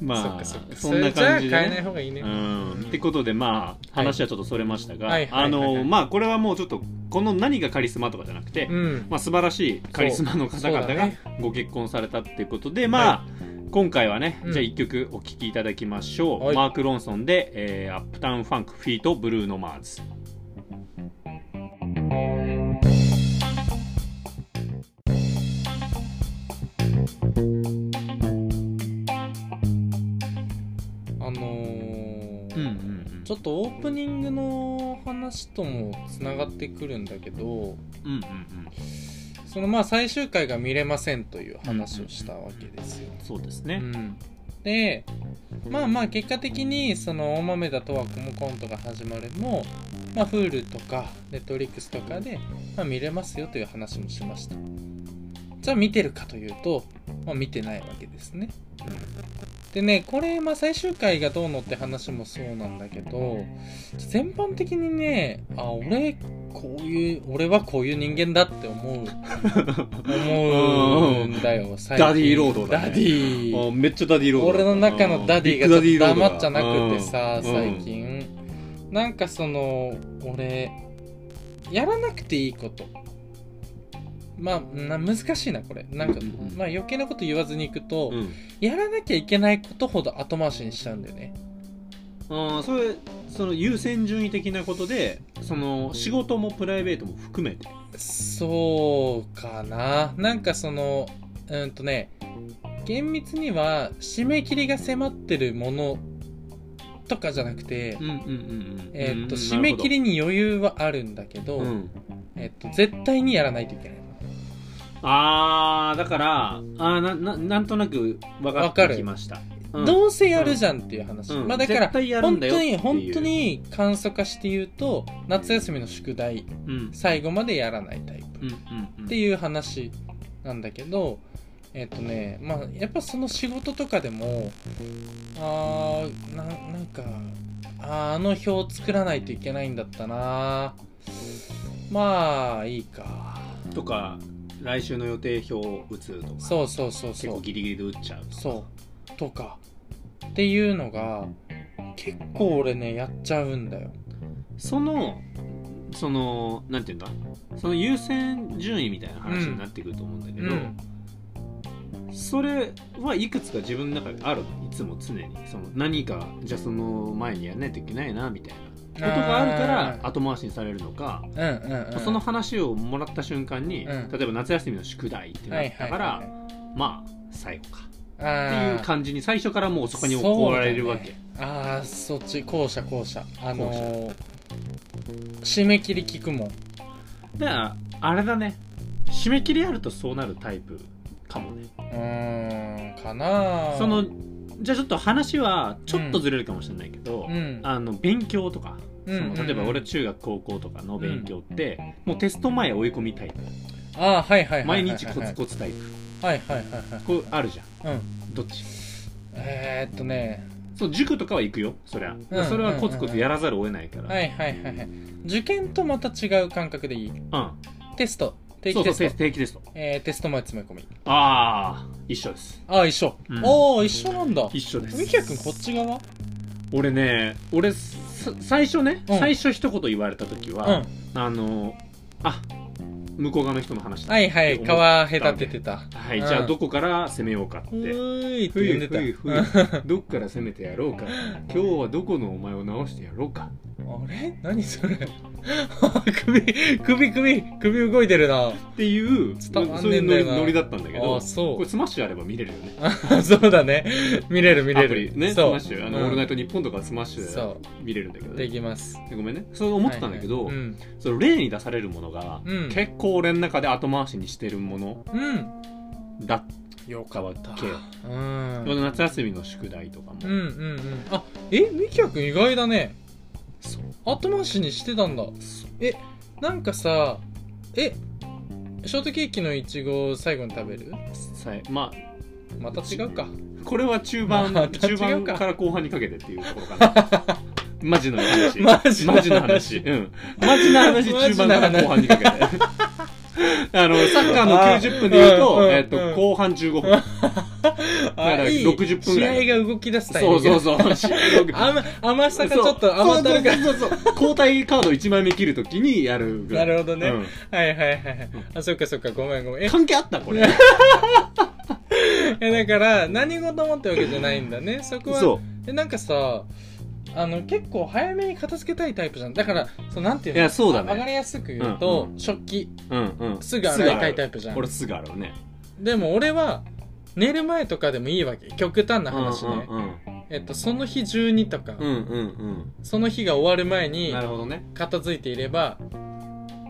B: まあ
A: そそ
B: んな感じで、
A: それじゃあ変えない方がいいね、
B: うん。ってことでまあ話はちょっとそれましたが、
A: はい。はい
B: あ
A: はいはいはい。
B: のまあこれはもうちょっとこの何がカリスマとかじゃなくて、
A: うん。
B: まあ、素晴らしいカリスマの方々がご結婚されたっていうことで、まあ、今回はね、
A: うん。
B: じゃあ1曲お聴きいただきましょう、
A: はい。
B: マーク・ロンソンで、えー Uptown Funk feat. ブルーノ・マーズ」
A: ちょっとオープニングの話ともつながってくるんだけど
B: うんうんうん。
A: そのまあ最終回が見れませんという話をしたわけですよ。
B: そうですね、
A: うん、でまあまあ結果的にその大豆田とはコムコントが始まるも、まあ、Hulu とか Netflix とかで、まあ、見れますよという話もしました。じゃあ見てるかというと、まあ、見てないわけですねでねこれ、まあ、最終回がどうのって話もそうなんだけど全般的にねあ俺こういう俺はこういう人間だって思う。思うんだよ 最近。
B: ダディロードだね。
A: ダディ
B: あめっちゃダディロード
A: 俺の中のダディがちょっと黙っちゃなくてさ
B: うん。
A: 最近。なんかその俺やらなくていいことまあな難しいなこれ。なんか、まあ余計なこと言わずにいくと、
B: うん。
A: やらなきゃいけないことほど後回しにしちゃうんだよね。
B: あーそれその優先順位的なことでその仕事もプライベートも含めて。
A: そうかな。なんかそのうんとね厳密には締め切りが迫ってるものとかじゃなくて、締め切りに余裕はあるんだけど、
B: うん。
A: えーっと絶対にやらないといけない
B: あーだからあーなななんとなく分かってきました。うん。
A: どうせやるじゃんっていう話、
B: うん。
A: まあだから
B: 絶対やるん
A: 本
B: だよっていう。
A: 当に本当に簡素化して言うと夏休みの宿題
B: うん。
A: 最後までやらないタイプ。
B: うんうんうん。
A: っていう話なんだけどえっ、とねまあやっぱその仕事とかでもあーななんかあーあの表を作らないといけないんだったな。まあいいか。
B: とか来週の予定表を打つとか
A: そうそうそう
B: 結
A: そう。
B: 構ギリギリで打っちゃうとか。
A: そう。とかっていうのが結構俺ねやっちゃうんだよ。
B: そのそのなんていうんだ？その優先順位みたいな話になってくると思うんだけど、
A: うん。
B: それはいくつか自分の中であるの？いつも常に。その何かじゃあその前にやらないといけないなみたいなことがあるから後回しにされるのか、
A: うんうんうん。
B: その話をもらった瞬間に、
A: うん。
B: 例えば夏休みの宿題ってなったから、
A: はいはいはい。
B: まあ最後か。っていう感じに最初からもうそこに怒られるわけ、
A: ね。ああそっち後者後者。あのー締め切り聞くもん。
B: だからあれだね。締め切りあるとそうなるタイプかもね。
A: うーんかな。
B: そのじゃあちょっと話はちょっとずれるかもしれないけど、
A: うん。
B: あの勉強とか、
A: うんうんうん
B: その例えば俺中学高校とかの勉強って、もうテスト前追い込みタイプ
A: ああはいはい
B: 毎
A: はい
B: 日コツコツタイプ。
A: はいはいはいはい。
B: こうあるじゃん。
A: うん。
B: どっち？
A: えー、っとね。
B: そう塾とかは行くよそりゃ、
A: うん
B: それはコツコツやらざるを得ないから、
A: はいはいはいはい受験とまた違う感覚でいい。
B: うん。
A: テスト。定
B: そうそう
A: 期テスト
B: 定期テスト。
A: えー、テスト前詰め込み。
B: ああ一緒です。
A: ああ一緒、
B: うん。
A: おお一緒なんだ。
B: 一緒です。
A: みきやくんこっち側？
B: 俺ね俺さ最初ね、
A: うん。
B: 最初一言言われた時
A: うん。
B: は、あのあ向こう側の人の話だ
A: はいはい
B: って思った
A: 皮隔ててた。
B: はい、
A: うん
B: じゃあどこから攻めようかって。ふいふいふい どっから攻めてやろうか。今日はどこのお前を直してやろうか。
A: あれ？何それ？首首首首動いてるな。
B: っていう
A: 伝わん
B: そういうノリだったんだけど
A: あそう。
B: これスマッシュあれば見れるよね。
A: あ そうだね。見れる見れる。
B: ねスマッシュ。あの、
A: うん。
B: オールナイトニッポンとかスマッシュ見れるんだけど
A: うで
B: ね
A: きます。
B: ごめんね。そう思ってたんだけど、
A: はいはい。うん。
B: その例に出されるものが、
A: うん。
B: 結構俺の中で後回しにしてるもの
A: うん。
B: だっ
A: よ。
B: たわけ、
A: うん
B: 夏休みの宿題とかも、
A: うんうんうん。あえみきやくん意外だね。
B: そう。
A: 後回しにしてたんだ。えなんかさえショートケーキのいちごを最後に食べる？
B: さえまあ
A: また違うか。
B: これは中盤、
A: また違
B: 中盤から後半にかけてっていうところかな マジの話。
A: マジの話。
B: マジの話。うん。マジな話。中盤から後半にかけて。あのサッカーの90分で言うと,、えっと
A: うん。
B: 後半15分。だから
A: いい。
B: 60分ぐらい。
A: 試合が動き出すタイミング。
B: そうそうそう。試合が
A: 甘甘さがちょっと甘ったるか。
B: そうそうそう。交代カード1枚目切るときにやる。ぐ ら
A: ないるほどね、
B: うん。
A: はいはいはいはい。あそっかそっかごめんごめん。え
B: 関係あったこれ。
A: いやだから何事もってわけじゃないんだね。そこは。
B: そ
A: えなんかさあの結構早めに片付けたいタイプじゃん。だからそうなんていうの？
B: いやそうだね。
A: あ上がりやすく言うと、
B: うん
A: 食器。
B: ううんうん。
A: すぐ洗いたいタイプじゃん。
B: これすぐ洗うね。
A: でも俺は寝る前とかでもいいわけ。極端な話ね、
B: うんうん
A: えっと、その日中にとか、
B: うんうんうん。
A: その日が終わる前
B: うん
A: に
B: なるほどね。
A: 片付いていれば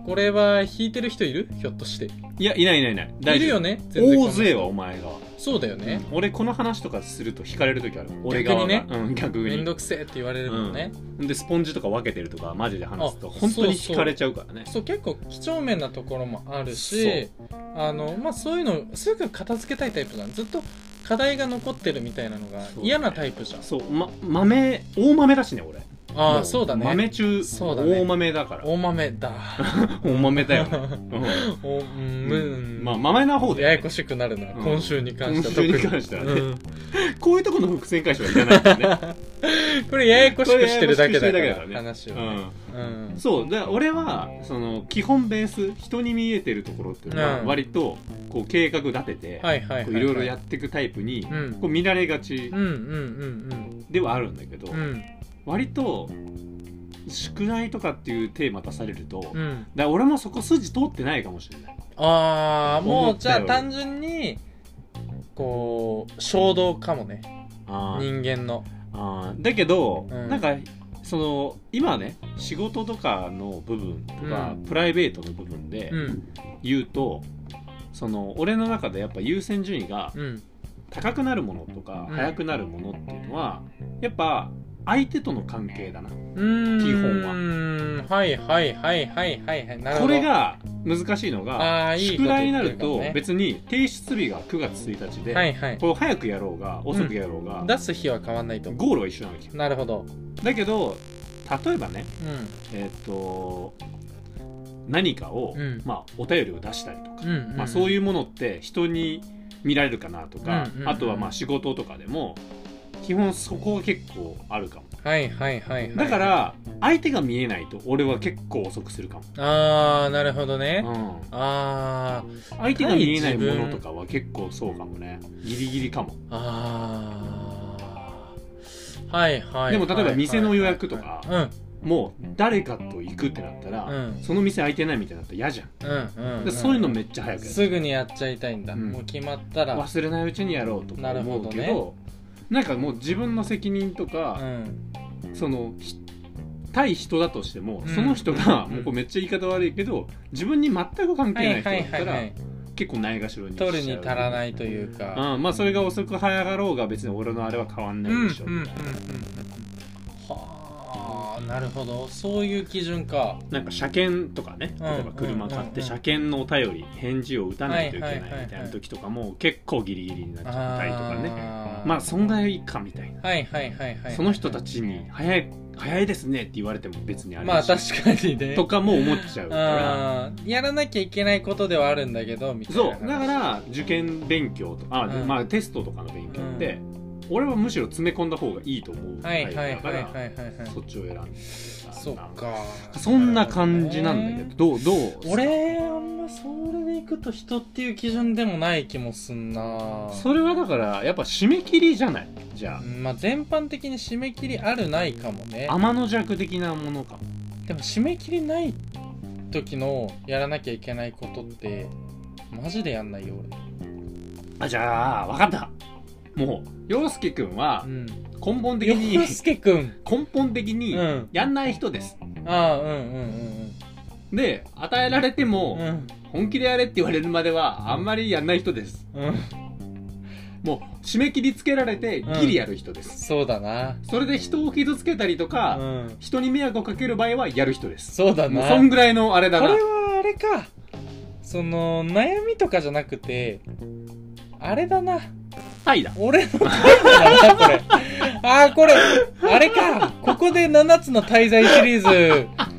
A: これは引いてる人いる？ひょっとして。
B: いやいないいないいない。
A: いるよね？
B: 大勢はお前が
A: そうだよね、
B: 俺この話とかすると引かれる時ある。俺側が。
A: 逆
B: うん逆に。
A: めんどくせえって言われるもんね、
B: でスポンジとか分けてるとかマジで話すと
A: あ
B: 本当に引かれちゃうからね。
A: そう結構几帳面なところもあるしあの、まあ、そういうのすぐ片付けたいタイプじゃん。ずっと課題が残ってるみたいなのが
B: そう
A: 嫌なタイプじゃん。
B: そう、ま、豆大豆だしね俺
A: あ
B: も
A: あそうだね。
B: 豆中
A: そうだね。
B: 大豆だから。
A: 大豆だ。
B: 大豆だよ。ね、
A: おうん
B: うん。
A: うん
B: まあ豆な方で、
A: ややこしくなるな、
B: うん。
A: 今週に関しては
B: 今週に
A: 特
B: 関してはね。
A: うん。
B: こういうところの伏線回収はいらないからね。
A: これややこしくしてるだけだか
B: らね
A: ら話をね。
B: うん。
A: うん。
B: そう。だ俺はその基本ベース人に見えてるところっていうのは
A: うん。
B: 割とこう計画立てて
A: はい
B: ろいろやっていくタイプに
A: うん。
B: こう見られがちではあるんだけど
A: うんうん
B: 割と宿題とかっていうテーマ出されると
A: うん。
B: ら俺もそこ筋通ってないかもしれない。
A: ああもうじゃあ単純にこう衝動かもね。人間の。
B: あうんだけど、
A: うん。
B: なんかその今ね仕事とかの部分とか、
A: うん。
B: プライベートの部分で
A: うん。
B: 言うと、その俺の中でやっぱ優先順位が
A: うん。
B: 高くなるものとか、
A: うん。
B: 速くなるものっていうのはやっぱ相手との関係だな。基本は
A: ははいはいはいはい。はいはい
B: これが難しいのが宿題になると別に提出日が9月1日で、
A: はいはい。
B: これを早くやろうが遅くやろうが、
A: 出す日は変わんないと。
B: ゴールは一緒なわけ。よ
A: なるほど。
B: だけど例えばね
A: う
B: えっ、と何かを、
A: うん。
B: まあ、お便りを出したりとか、
A: んうん
B: まあ、そう
A: う
B: いうものって人に見られるかなとか、
A: うんうんうん。
B: あとはまあ仕事とかでも基本そこが結構あるかも。
A: んはいはいはいはい。
B: だから相手が見えないと俺は結構遅くするかも、
A: ああなるほどね。
B: うん、
A: あー。
B: 相手が見えないものとかは結構そうかもね。ギリギリかも。
A: あー。はいはい
B: でも例えば店の予約とか
A: うん。
B: もう誰かと行くってなったら、
A: うん。
B: その店空いてないみたいになったら嫌じゃん、
A: うんうん
B: でそういうのめっちゃ早くやる。
A: すぐにやっちゃいたいんだ、
B: うん。
A: もう決まったら。
B: 忘れないうちにやろうとか
A: なる
B: 思うけど
A: ほどね
B: なんかもう自分の責任と
A: う
B: か、
A: ん
B: そのひ対人だとしても、
A: うん。
B: その人が
A: うん
B: もうこれめっちゃ言い方悪いけど自分に全く関係ない人だったら、
A: はい
B: 結構ないがしろに
A: 取るに足らないというか。
B: うん、まあそれが遅く早がろうが別に俺のあれは変わんないでしょ、
A: うんうんうんうん。はあなるほど。そういう基準か。
B: なんか車検とかね。
A: うん。
B: 例えば車買っ
A: うんうんうん
B: て車検のお便り返事を打たないといけないみたいな時とかも結構ギリギリになっちゃったりとかね。まあそんぐらいかみたいな。
A: はいはいはいはい。
B: その人たちに早い早いですねって言われても別にあれ
A: まあ確かにね。
B: とかも思っちゃうから。
A: やらなきゃいけないことではあるんだけどみたいな
B: そう。だから受験勉強とか、あ
A: うん。
B: まあテストとかの勉強って、俺はむしろ詰め込んだ方がいいと思う。
A: はいはいはい。はいはいはい
B: そっちを選んで
A: そっか。
B: そんな感じなんだけどどうどう？
A: 俺あんまそれでいくと人っていう基準でもない気もすんな。
B: それはだからやっぱ締め切りじゃない？じゃ
A: うんまあ全般的に締め切りあるないかもね。
B: あ天の弱的なものかも。
A: でも締め切りない時のやらなきゃいけないことってマジでやんないよ
B: あじゃあ分かったもう陽介君は
A: 俺うん。
B: 根本的
A: 洋
B: に
A: 介くん
B: 根本的に
A: うん。
B: やんない人です、
A: ああうんうん
B: で与えられても、
A: うん。うん
B: 本気でやれって言われるまではあんまりやんない人です。
A: うん。うん
B: もう締め切りつけられてギリやる人です、
A: そうだな。
B: それで人を傷つけたりとか、
A: うん。
B: 人に迷惑をかける場合はやる人です。
A: そうだな。
B: もうそんぐらいのあれだな。
A: これはあれか。その悩みとかじゃなくてあれだな
B: はいだ。
A: 俺のタイプだなこれ。ああこれあれか。ここで7つの滞在シリーズ。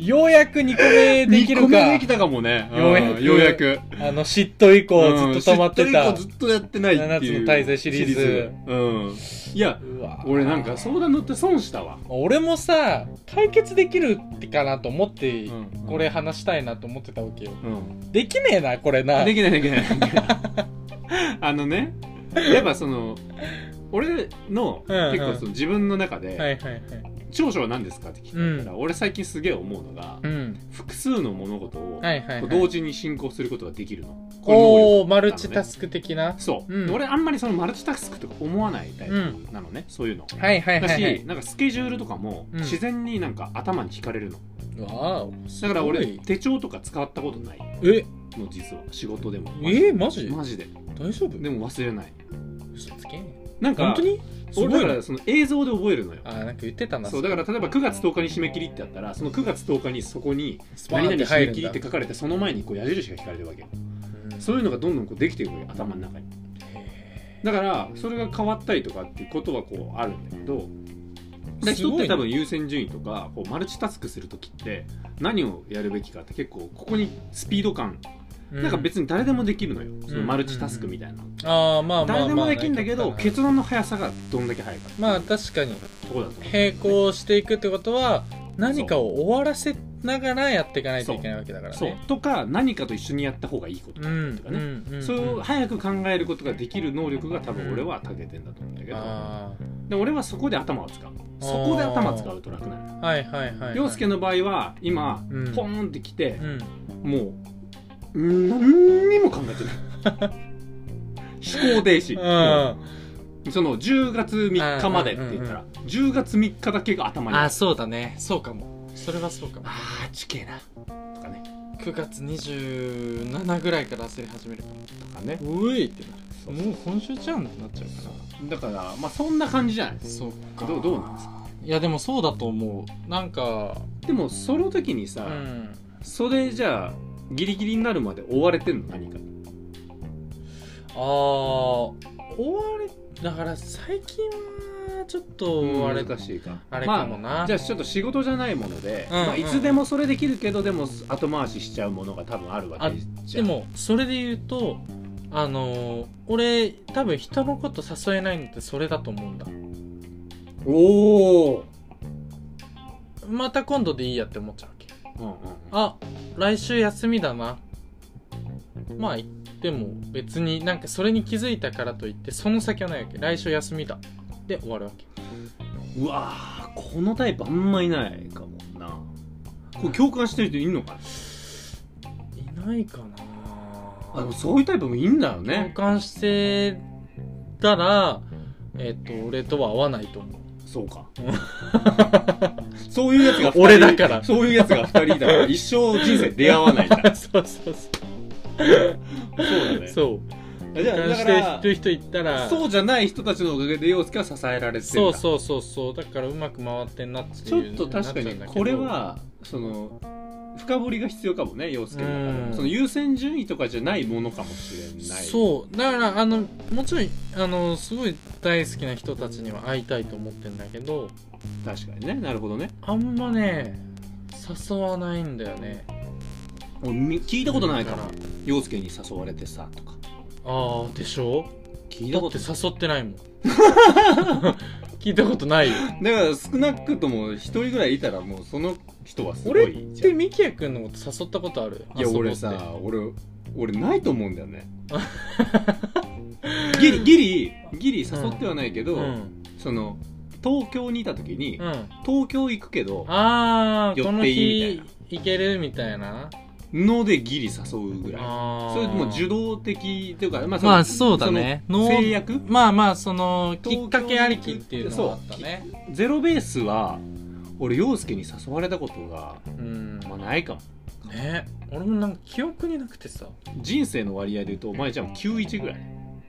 A: ようやく2個目できる
B: 2個目
A: か
B: できたかもね。
A: ようやく
B: んようやく。
A: あの嫉妬以降ずっと止まってた、
B: うんずっとやってないっていう。
A: 7つの滞在シリーズ。
B: うん。いや俺なんか相談乗って損したわ。
A: 俺もさ解決できるってかなと思って、
B: うん。
A: これ話したいなと思ってたわけよ。
B: うん。
A: できねえなこれな。
B: できないできない。あのね やっぱその俺の
A: うんうん。
B: 結構その自分の中で
A: はいはいはい
B: 長所は何ですか？って聞かれたら俺最近すげえ思うのが
A: うん。
B: 複数の物事を
A: はいはい、はい、
B: 同時に進行することができるの。これ能力
A: おおマルチタスク的な。
B: そう、
A: うん。
B: 俺あんまりそのマルチタスクとか思わないタイプなのね、そういうの。
A: はいはいは
B: だし、
A: い。はい
B: なんかスケジュールとかも
A: うん。
B: 自然になんか頭に引かれるの、
A: わお
B: だから俺手帳とか使ったことない。
A: え？
B: の実は仕事でも。
A: えー、マジ？
B: マジで。
A: 大丈夫？
B: でも忘れない。
A: 嘘つけ。ん
B: なんか
A: 本当に？
B: 俺だからその映像で覚えるのよ。
A: あーなんか言ってたな。
B: そうだから例えば9月10日に締め切りってあったらその9月10日にそこに何々締め切りって書かれてその前にこう矢印が引かれてるわけ。よ
A: うん。
B: そういうのがどんどんこうできてくる頭の中に。だからそれが変わったりとかっていうことはこうあるんだけどで人って多分優先順位とかこうマルチタスクするときって何をやるべきかって結構ここにスピード感、
A: う
B: なんか別に誰でもできるのよ。そのマルチタスクみたいな、
A: ああまあまあまあ
B: 誰でもできるんだけど
A: ね
B: 結論の速さがどんだけ速いか。
A: まあ確かに。並行していくってことは何かを終わらせながらやっていかないといけないわけだからね。
B: そう。とか何かと一緒にやった方がいいこと
A: うん
B: とかね、それを早く考えることができる能力が多分俺は長けてんだと思うんだけど、
A: あ
B: で俺はそこで頭を使う。そこで頭使うと楽なの。
A: あはいはいはいはい。
B: の場合は今、
A: うん。
B: ポーンってきて
A: う、ん。
B: もううん何にも考えてない。思考停止、もうその10月3日までって言ったら、10月3日だけが頭にあ
A: あそうだね。そうかも。それはそうかも。
B: あーちけえな。とかね。
A: 9月27ぐらいから焦り始めるか
B: とかね。
A: らうい。ってなるもう今週じゃんってなっちゃうから。
B: だからまあそんな感じじゃない。
A: そうか。
B: どうどうなんですか？
A: いやでもそうだと思う。なんか
B: でもその時にさ、
A: うん。
B: それじゃあギリギリになるまで追われてんの何かに。
A: ああ終わりだから最近はちょっとあれ
B: 難しいか
A: あれかもな。
B: まあ、じゃあちょっと仕事じゃないもので、
A: うんうん。
B: まあ、いつでもそれできるけどでも後回ししちゃうものが多分あるわけじゃん。
A: でもそれで言うとあのー俺多分人のこと誘えないのってそれだと思うんだ。
B: おお、
A: また今度でいいやって思っちゃうわけ。
B: うんうん、
A: あ来週休みだな。まあ言っても別になんかそれに気づいたからといってその先はないわけ。来週休みだ。で終わるわけ。
B: うわーこのタイプあんまいないかもな。これ共感してる人いんのかな？い
A: ないかな。
B: あでもそういうタイプもいいんだよ
A: 共
B: ね。
A: 感してたらえっ、と俺とは合わないと思う
B: そうか。そういうやつが
A: 俺だから。
B: そういうやつが2人いたら 一生人生出会わないじゃん
A: そうそうそう。
B: そうだね。
A: そう。
B: じゃあだから
A: 人いったら。
B: そうじゃない人たちのおかげで陽介は支えられてる
A: そうそうそうそう。だからうまく回ってんなって
B: ちょっ
A: いう
B: と確かにこれはその深掘りが必要かもね陽介の中で
A: うん。
B: もその優先順位とかじゃないものかもしれない。
A: そう。だからあのもちろんあのすごい大好きな人たちには会いたいと思ってんだけど
B: 確かにねなるほどね。
A: あんまね誘わないんだよね。
B: 聞いたことないか
A: ら。
B: 陽介に誘われてさとか。
A: ああでしょ？
B: 聞いたこと
A: 誘ってないもん。聞いたことないよ。
B: だから少なくとも一人ぐらいいたらもうその人はすご
A: 俺っ
B: いじん。い
A: ミキヤ君のこと誘ったことある？
B: や俺
A: 遊ぼうって。
B: さ俺俺ないと思うんだよね。ギリギリギリ誘ってはないけど、
A: うん。
B: その東京にいた時に、
A: うん。
B: 東京行くけど
A: ああこの
B: 寄っていい
A: 日行けるみたいな。
B: のでギリ誘うぐらい。それもう受動的っていうかまあ
A: まあそうだね。
B: その制約？
A: まあまあそのきっかけありきっていうのはあったね。
B: ゼロベースは俺陽介に誘われたことが
A: うん。
B: まあないかも。
A: ね。俺もなんか記憶になくてさ。
B: 人生の割合で言うとお前じゃあ91ぐらい。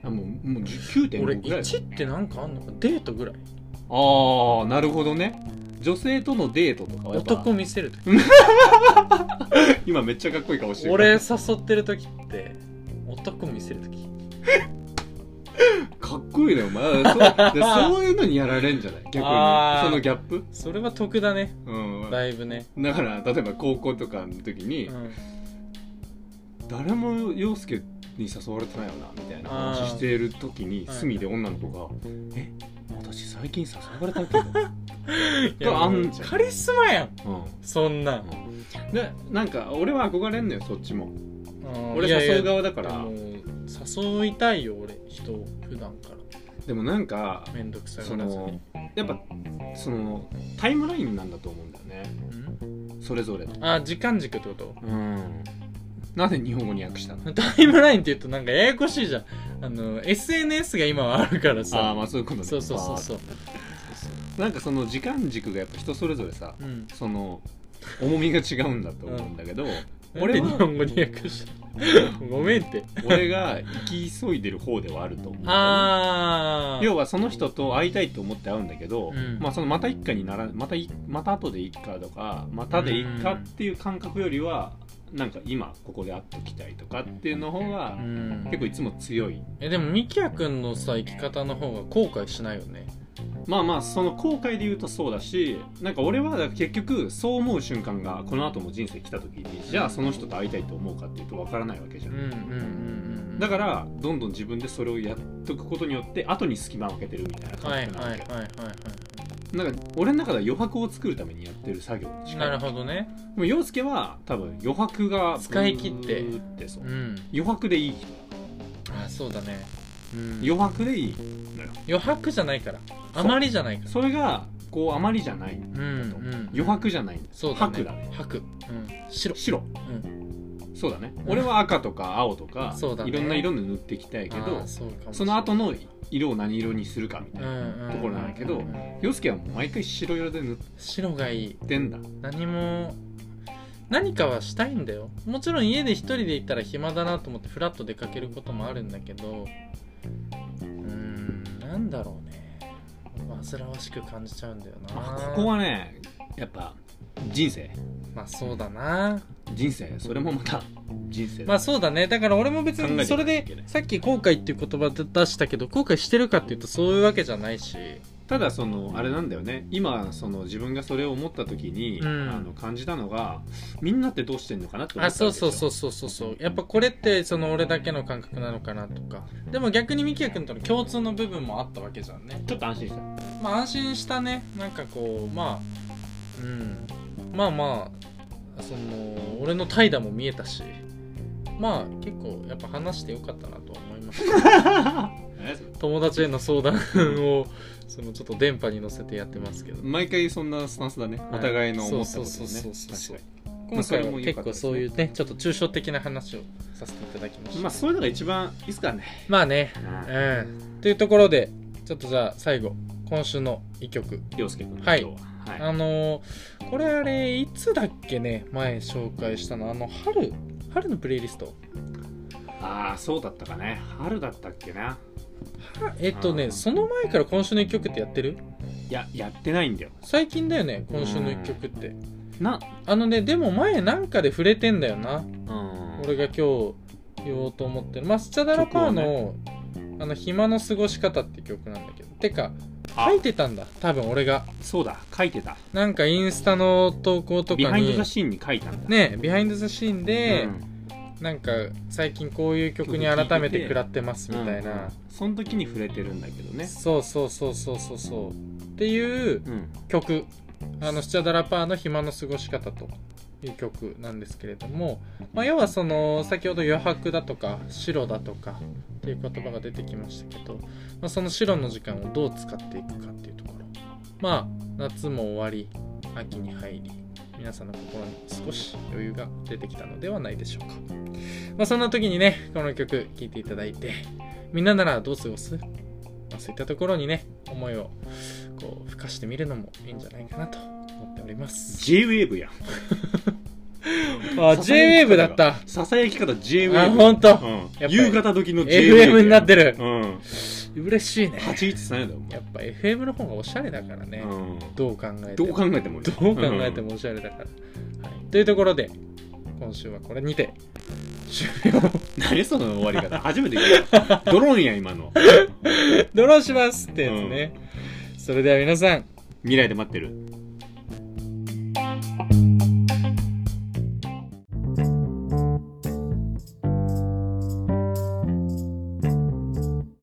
B: あもうもう9.5
A: 俺
B: ぐらい。
A: 1ってなんかあんのか？デートぐらい。
B: ああなるほどね。女性とのデートとかはやっぱ
A: 男見せるとき
B: 今めっちゃかっこいい顔してる
A: 俺誘ってる時って男見せる時
B: かっこいいねお前。そ そういうのにやられんじゃない？逆に。
A: あー。
B: そのギャップ？
A: それは得だね。
B: うん。
A: だいぶね、
B: だから例えば高校とかの時に、
A: うん、
B: 誰も陽介に誘われてないよなみたいな話してる時に
A: はい。
B: 隅で女の子が「え？私最近誘われたけ？ど 」
A: いや
B: あんじゃん。
A: カリスマやん。
B: うん。
A: そんな。ん。
B: でなんか俺は憧れんのよそっちも。
A: うん
B: 俺誘う側だから。
A: 誘いたいよ俺人を普段から。
B: でもなんか
A: めんどくさい
B: そのやっぱそのタイムラインなんだと思うんだよね。
A: うん？
B: それぞれの。
A: あ時間軸ってこと？
B: うん。なんで日本語に訳したの？
A: タイムラインって言うとなんかややこしいじゃん。あの SNS が今はあるからさ。
B: ああまあそういうことね。
A: そうそうそうそう。
B: なんかその時間軸がやっぱ人それぞれさ。
A: うん。
B: その重みが違うんだと思うんだけど、
A: 俺
B: 俺は
A: 日本語に訳した？ごめんって。
B: 俺が生き急いでる方ではあると思う。
A: ああ
B: 要はその人と会いたいと思って会うんだけど、
A: うん。
B: まあそのまた一家にならまたいまた後でいっかとかまたでいっかっていう感覚よりはなんか今ここで会っときたいとかっていうの方が
A: うん。
B: 結構いつも強い。
A: えでもミキヤ君のさ生き方の方が後悔しないよね
B: まあまあその後悔で言うとそうだしなんか俺は結局そう思う瞬間がこの後も人生来た時にじゃあその人と会いたいと思うかっていうと分からないわけじゃん、
A: うんうんうんうん
B: だからどんどん自分でそれをやっとくことによって後に隙間を空けてるみたいな感
A: はい
B: 覚なわけ、
A: はいはいはいはい
B: なんか俺の中では余白を作るためにやってる作業に近い。
A: なるほどね。
B: でも陽介は多分余白が
A: 使い切って
B: ってそう
A: うん
B: 余白でいい。人
A: あそうだね、うん、
B: 余白でいい。のよ
A: 余白じゃないから。あまりじゃないから。
B: それがこうあまりじゃない。
A: うん
B: と
A: うん。
B: 余白じゃない。んだ
A: そうだね。
B: 白だね。
A: 白。うん。白。
B: 白。
A: うん。
B: そうだね。俺は赤とか青とか
A: そうだね。
B: いろんな色で塗っていきたいけ
A: あ
B: ど
A: ーそうかもしれない。
B: その後の色を何色にするかみたいな、ところなんだけど洋介はもう毎回白色で塗っ
A: 白がいい。
B: てんだ
A: 何も何かはしたいんだよ。もちろん家で一人で行ったら暇だなと思ってフラッと出かけることもあるんだけどうーんなんだろうね。煩わしく感じちゃうんだよな。
B: まあここはねやっぱ人生。
A: まあそうだな。
B: 人生。それもまた人生
A: まあそうだね。だから俺も別にそれでさっき後悔っていう言葉で出したけど後悔してるかっていうとそういうわけじゃないした
B: だそのあれなんだよね。今その自分がそれを思った時に、
A: うん。
B: あの感じたのがみんなってどうしてんのかなって思
A: あ
B: ったわ
A: そうそうそうそうそうそう。やっぱこれってその俺だけの感覚なのかなとか。でも逆にミキヤ君との共通の部分もあったわけじゃんね。
B: ちょっと安心した。
A: まあ安心したね。なんかこうまあうん。まあまあその俺の怠惰も見えたし。まあ結構やっぱ話してよかったなとは思います。友達への相談をそのちょっと電波に乗せてやってますけど。
B: 毎回そんなスタンスだね、お互いの思ったことをね。
A: そうそうそうそう
B: 確か
A: 今回
B: も
A: 結構そういうねちょっと抽象的な話をさせていただきました。
B: にまあそういうのが一番いいっすからね。
A: まあね。うん。というところでちょっとじゃあ最後今週の一曲。
B: 涼介君の
A: はい。
B: 今日は、はい。
A: あのーこれあれいつだっけね？前紹介したの。あの春。春のプレイリスト。
B: ああそうだったかね。春だったっけな。
A: はえっとねその前から今週の一曲ってやってる？
B: いややってないんだよ。
A: 最近だよね今週の一曲って。
B: な
A: あのねでも前なんかで触れてんだよな。
B: うん。
A: 俺が今日言おうと思ってる。まあスチャダラパーの、あの暇の過ごし方って曲なんだけど。てか
B: あ。
A: 書いてたんだ。多分俺が。
B: そうだ書いてた。
A: なんかインスタの投稿と
B: Behind
A: かに
B: the scene に書いたんだ。
A: ね Behind the scene で、
B: うん
A: なんか最近こういう曲に改めて食らってますみたい
B: うん
A: な、
B: その時に触れてるんだけどね。
A: そうそうそうそうそうそう。っていう
B: うん。
A: 曲。あのスチャダラパーの暇の過ごし方という曲なんですけれども、まあ、要はその先ほど余白だとか白だとかっていう言葉が出てきましたけど、まあ、その白の時間をどう使っていくかっていうところ。まあ夏も終わり秋に入り皆さんの心に少し余裕が出てきたのではないでしょうか、まあ、そんな時にねこの曲聴いていただいてみんなならどう過ごす、まあ、そういったところにね思いをこう付加してみるのもいいんじゃないかなと思っております。
B: J-WAVE やん。
A: あ J-WAVE だった。
B: ささやき方 J-WAVE
A: あほんと。
B: うん。夕方時の J-WAVE
A: FM になってる。
B: うん
A: 嬉しいね。
B: 813やだよ
A: やっぱ FM の方がおしゃれだからね、
B: うん。
A: どう考えて
B: どう
A: も
B: 考えても
A: どう考えてもおしゃれだから、はい、というところで今週はこれにて終了。
B: 何その終わり方？初めて聞いた。ドローンや今の。
A: ドローしますってやつね、それでは皆さん。
B: 未来で待ってる